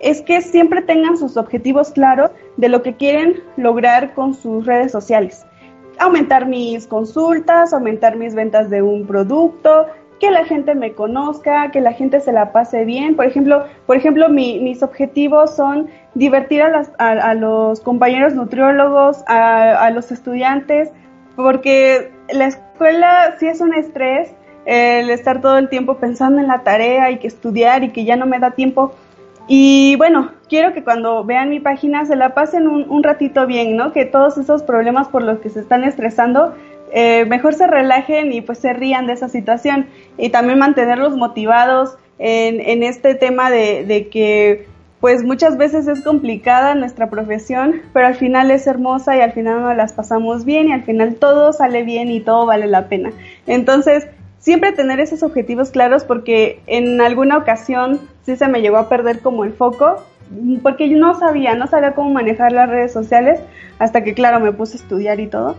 es que siempre tengan sus objetivos claros de lo que quieren lograr con sus redes sociales. Aumentar mis consultas, aumentar mis ventas de un producto, que la gente me conozca, que la gente se la pase bien. Por ejemplo, por ejemplo mis objetivos son divertir a, a, los compañeros nutriólogos, a, los estudiantes, porque la escuela sí es un estrés, el estar todo el tiempo pensando en la tarea y que estudiar y que ya no me da tiempo. Y bueno, quiero que cuando vean mi página se la pasen un, ratito bien, ¿no? Que todos esos problemas por los que se están estresando eh, mejor se relajen y pues se rían de esa situación y también mantenerlos motivados en, en este tema de, de, que pues muchas veces es complicada nuestra profesión, pero al final es hermosa y al final nos las pasamos bien y al final todo sale bien y todo vale la pena. Entonces, siempre tener esos objetivos claros porque en alguna ocasión sí se me llegó a perder como el foco porque yo no sabía, no sabía cómo manejar las redes sociales hasta que claro me puse a estudiar y todo.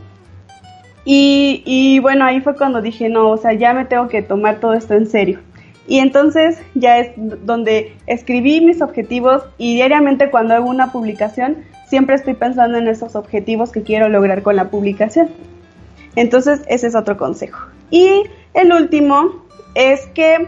Y, y, bueno, ahí fue cuando dije, no, o sea, ya me tengo que tomar todo esto en serio. Y entonces ya es donde escribí mis objetivos y diariamente cuando hago una publicación, siempre estoy pensando en esos objetivos que quiero lograr con la publicación. Entonces, ese es otro consejo. Y el último es que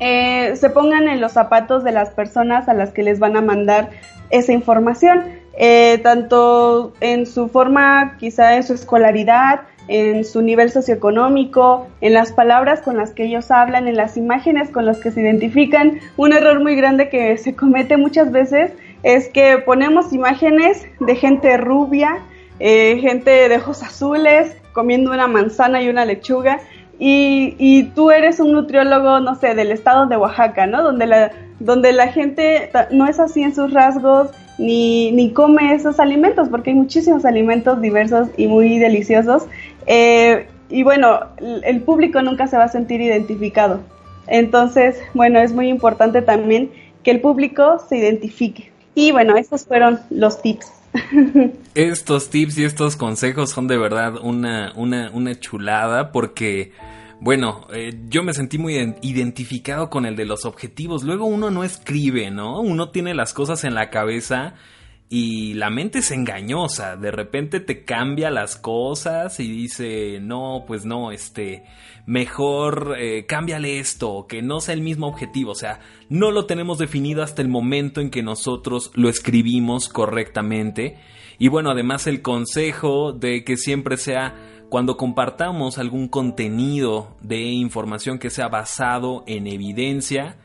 eh, se pongan en los zapatos de las personas a las que les van a mandar esa información. Eh, tanto en su forma, quizá en su escolaridad, en su nivel socioeconómico, en las palabras con las que ellos hablan, en las imágenes con las que se identifican. Un error muy grande que se comete muchas veces es que ponemos imágenes de gente rubia, eh, gente de ojos azules, comiendo una manzana y una lechuga, y, tú eres un nutriólogo, no sé, del estado de Oaxaca, ¿no? Donde la, donde la gente no es así en sus rasgos, ni, ni come esos alimentos, porque hay muchísimos alimentos diversos y muy deliciosos. Eh, y bueno, el público nunca se va a sentir identificado. Entonces, bueno, es muy importante también que el público se identifique. Y bueno, estos fueron los tips. Estos tips y estos consejos son de verdad una, una, una chulada porque bueno, eh, yo me sentí muy identificado con el de los objetivos. Luego uno no escribe, ¿no? Uno tiene las cosas en la cabeza y la mente es engañosa. De repente te cambia las cosas y dice, no, pues no, este, mejor eh, cámbiale esto, que no sea el mismo objetivo. O sea, no lo tenemos definido hasta el momento en que nosotros lo escribimos correctamente. Y bueno, además el consejo de que siempre sea cuando compartamos algún contenido de información que sea basado en evidencia,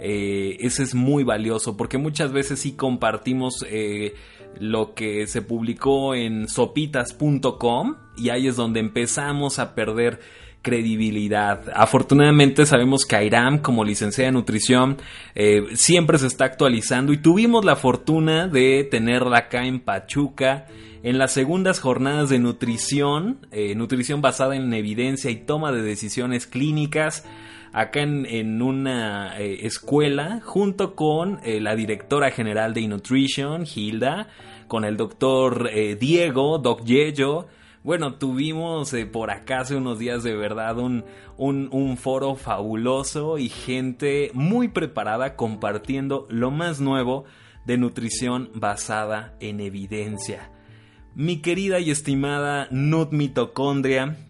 eh, ese es muy valioso porque muchas veces sí compartimos eh, lo que se publicó en sopitas.com y ahí es donde empezamos a perder credibilidad. Afortunadamente sabemos que Airam como licenciada en nutrición eh, siempre se está actualizando y tuvimos la fortuna de tenerla acá en Pachuca en las segundas jornadas de nutrición, nutrición basada en evidencia y toma de decisiones clínicas, acá en, una eh, escuela, junto con eh, la directora general de Nutrition, Hilda, con el doctor Diego, Doc Yello. Bueno, tuvimos por acá hace unos días de verdad un, un foro fabuloso y gente muy preparada compartiendo lo más nuevo de nutrición basada en evidencia mi querida y estimada Nut Mitocondria.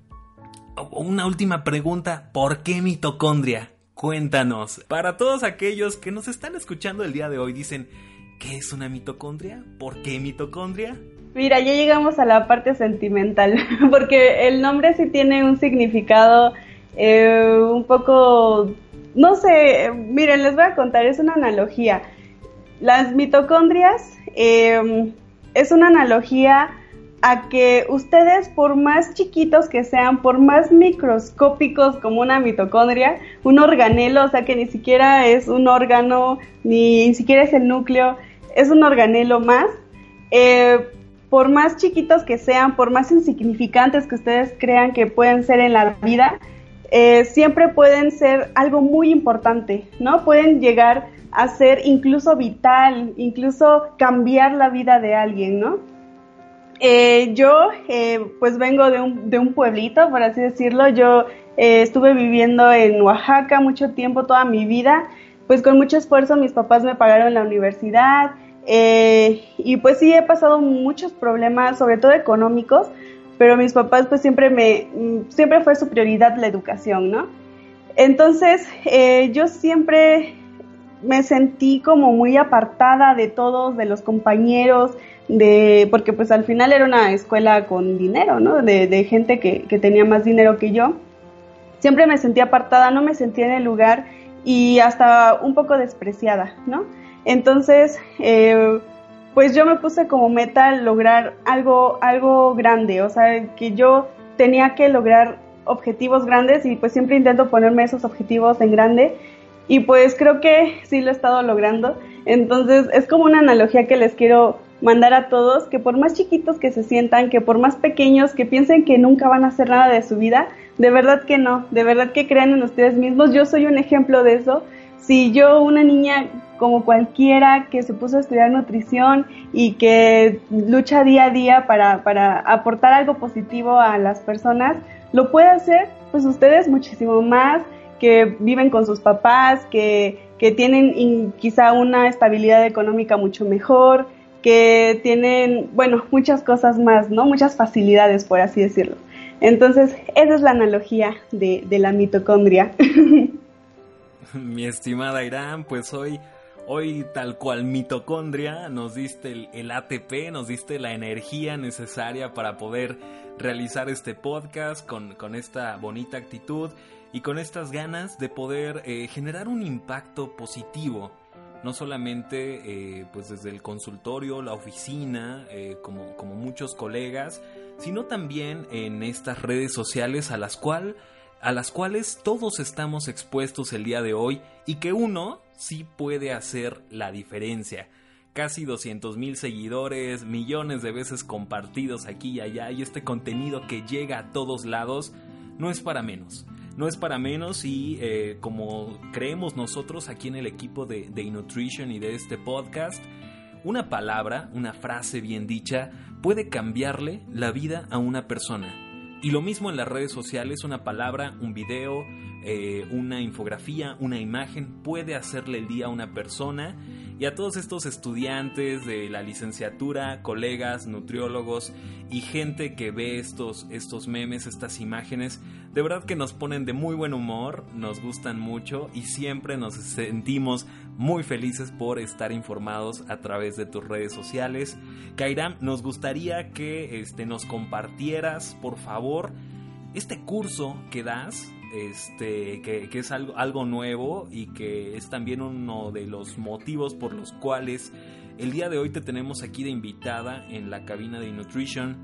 Una última pregunta, ¿por qué mitocondria? Cuéntanos. Para todos aquellos que nos están escuchando el día de hoy, dicen, ¿qué es una mitocondria? ¿Por qué mitocondria? Mira, ya llegamos a la parte sentimental, porque el nombre sí tiene un significado eh, un poco, no sé, miren, les voy a contar, es una analogía. Las mitocondrias eh, es una analogía a que ustedes, por más chiquitos que sean, por más microscópicos como una mitocondria, un organelo, o sea que ni siquiera es un órgano, ni siquiera es el núcleo, es un organelo más, eh, por más chiquitos que sean, por más insignificantes que ustedes crean que pueden ser en la vida, eh, siempre pueden ser algo muy importante, ¿no? Pueden llegar a ser incluso vital, incluso cambiar la vida de alguien, ¿no? Eh, yo, eh, pues vengo de un, de un, pueblito, por así decirlo. Yo eh, estuve viviendo en Oaxaca mucho tiempo, toda mi vida. Pues con mucho esfuerzo mis papás me pagaron la universidad. y pues sí, he pasado muchos problemas, sobre todo económicos, pero mis papás pues siempre me, siempre fue su prioridad la educación, ¿no? Entonces, yo siempre me sentí como muy apartada de todos, de los compañeros, de, porque pues al final era una escuela con dinero, ¿no? De, gente que, tenía más dinero que yo. Siempre me sentí apartada, no me sentía en el lugar y hasta un poco despreciada, ¿no? Entonces, eh, pues yo me puse como meta lograr algo, algo grande, o sea, que yo tenía que lograr objetivos grandes y pues siempre intento ponerme esos objetivos en grande y pues creo que sí lo he estado logrando. Entonces es como una analogía que les quiero mandar a todos, que por más chiquitos que se sientan, que por más pequeños que piensen que nunca van a hacer nada de su vida, de verdad que no, de verdad que crean en ustedes mismos. Yo soy un ejemplo de eso. Si yo, una niña como cualquiera que se puso a estudiar nutrición y que lucha día a día para, para aportar algo positivo a las personas, lo puede hacer, pues ustedes muchísimo más que viven con sus papás, que, que tienen quizá una estabilidad económica mucho mejor, que tienen, bueno, muchas cosas más, ¿no? Muchas facilidades, por así decirlo. Entonces, esa es la analogía de, la mitocondria. Mi estimada Irán, pues hoy, hoy tal cual mitocondria, nos diste el, el ATP, nos diste la energía necesaria para poder realizar este podcast con, con esta bonita actitud y con estas ganas de poder eh, generar un impacto positivo no solamente eh, pues desde el consultorio, la oficina, eh, como, como, muchos colegas, sino también en estas redes sociales a las, cual, a las cuales todos estamos expuestos el día de hoy y que uno sí puede hacer la diferencia. Casi 200 mil seguidores, millones de veces compartidos aquí y allá y este contenido que llega a todos lados no es para menos no es para menos y eh, como creemos nosotros aquí en el equipo de, de y de este podcast, una palabra, una frase bien dicha puede cambiarle la vida a una persona. Y lo mismo en las redes sociales, una palabra, un video, eh, una infografía, una imagen puede hacerle el día a una persona y a todos estos estudiantes de la licenciatura, colegas, nutriólogos y gente que ve estos, estos memes, estas imágenes, de verdad que nos ponen de muy buen humor, nos gustan mucho y siempre nos sentimos muy felices por estar informados a través de tus redes sociales. Kairam, nos gustaría que este, nos compartieras, por favor, este curso que das este, que, es algo, nuevo y que es también uno de los motivos por los cuales el día de hoy te tenemos aquí de invitada en la cabina de Nutrition,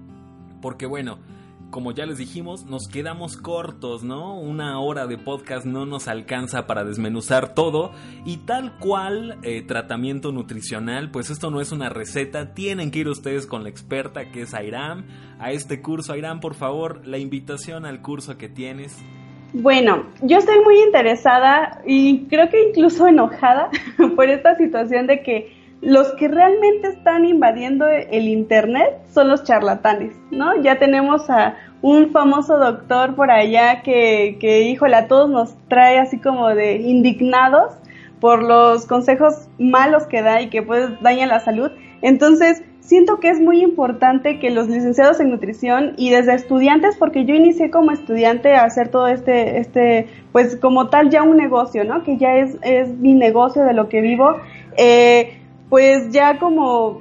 porque bueno, como ya les dijimos, nos quedamos cortos, ¿no? Una hora de podcast no nos alcanza para desmenuzar todo y tal cual eh, tratamiento nutricional, pues esto no es una receta, tienen que ir ustedes con la experta que es Airam a este curso. Airam, por favor, la invitación al curso que tienes. Bueno, yo estoy muy interesada y creo que incluso enojada por esta situación de que los que realmente están invadiendo el Internet son los charlatanes, ¿no? Ya tenemos a un famoso doctor por allá que, híjole, a todos nos trae así como de indignados por los consejos malos que da y que pues dañan la salud. Entonces, siento que es muy importante que los licenciados en nutrición y desde estudiantes, porque yo inicié como estudiante a hacer todo este, este, pues como tal ya un negocio, ¿no? Que ya es, es mi negocio de lo que vivo, eh, pues ya como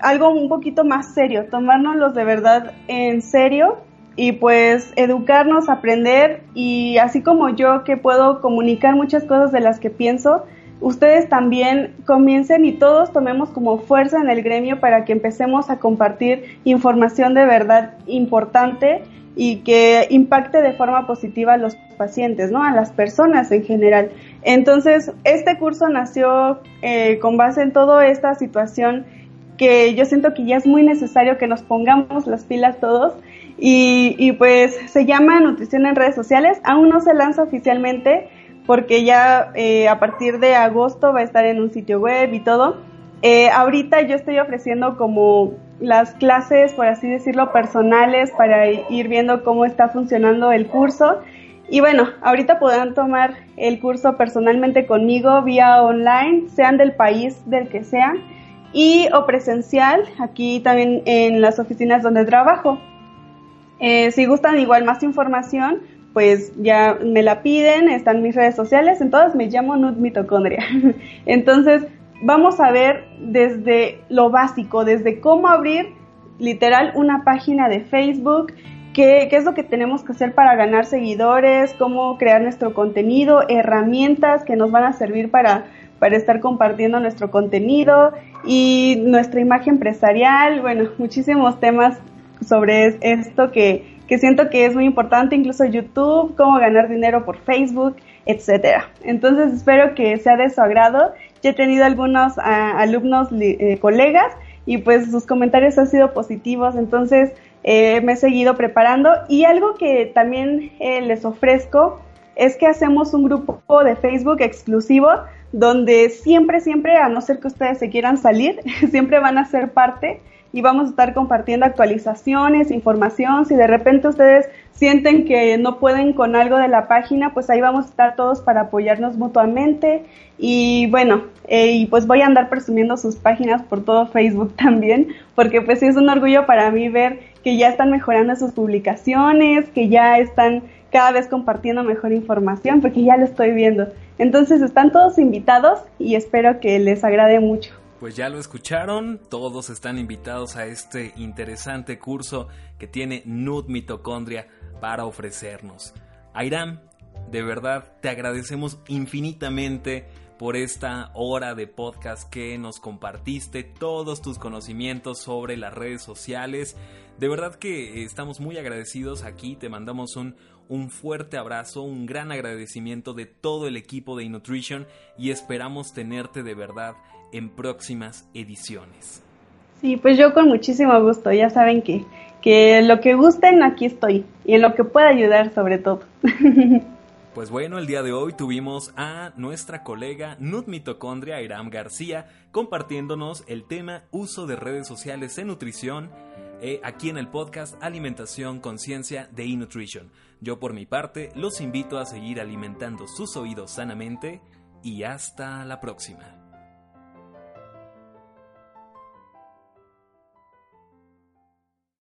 algo un poquito más serio, tomárnoslos de verdad en serio y pues educarnos, aprender y así como yo que puedo comunicar muchas cosas de las que pienso, ustedes también comiencen y todos tomemos como fuerza en el gremio para que empecemos a compartir información de verdad importante y que impacte de forma positiva a los pacientes, ¿no? A las personas en general. Entonces, este curso nació eh, con base en toda esta situación que yo siento que ya es muy necesario que nos pongamos las pilas todos y, y pues se llama Nutrición en redes sociales, aún no se lanza oficialmente, porque ya eh, a partir de agosto va a estar en un sitio web y todo. Eh, ahorita yo estoy ofreciendo como las clases, por así decirlo, personales para ir viendo cómo está funcionando el curso. Y bueno, ahorita podrán tomar el curso personalmente conmigo vía online, sean del país del que sean, y o presencial, aquí también en las oficinas donde trabajo. Eh, si gustan igual más información, pues ya me la piden, están mis redes sociales, en todas me llamo Nut Mitocondria. Entonces, vamos a ver desde lo básico, desde cómo abrir literal una página de Facebook, qué, qué es lo que tenemos que hacer para ganar seguidores, cómo crear nuestro contenido, herramientas que nos van a servir para, para estar compartiendo nuestro contenido y nuestra imagen empresarial, bueno, muchísimos temas sobre esto que, que siento que es muy importante, incluso YouTube, cómo ganar dinero por Facebook, etcétera. Entonces espero que sea de su agrado. Ya he tenido algunos ah, alumnos, eh, colegas, y pues sus comentarios han sido positivos, entonces eh, me he seguido preparando. Y algo que también eh, les ofrezco es que hacemos un grupo de Facebook exclusivo donde siempre, siempre, a no ser que ustedes se quieran salir, siempre van a ser parte y vamos a estar compartiendo actualizaciones, información. Si de repente ustedes sienten que no pueden con algo de la página, pues ahí vamos a estar todos para apoyarnos mutuamente. Y bueno, eh, y pues voy a andar presumiendo sus páginas por todo Facebook también, porque pues sí es un orgullo para mí ver que ya están mejorando sus publicaciones, que ya están cada vez compartiendo mejor información, porque ya lo estoy viendo. Entonces están todos invitados y espero que les agrade mucho. Pues ya lo escucharon, todos están invitados a este interesante curso que tiene Nud Mitocondria para ofrecernos. Airam, de verdad te agradecemos infinitamente por esta hora de podcast que nos compartiste, todos tus conocimientos sobre las redes sociales. De verdad que estamos muy agradecidos aquí, te mandamos un, un fuerte abrazo, un gran agradecimiento de todo el equipo de Innutrition y esperamos tenerte de verdad en próximas ediciones. Sí, pues yo con muchísimo gusto, ya saben que, que lo que gusten aquí estoy y en lo que pueda ayudar sobre todo. Pues bueno, el día de hoy tuvimos a nuestra colega Nut Mitocondria Iram García compartiéndonos el tema uso de redes sociales en nutrición eh, aquí en el podcast Alimentación Conciencia de eNutrition. Yo por mi parte los invito a seguir alimentando sus oídos sanamente y hasta la próxima.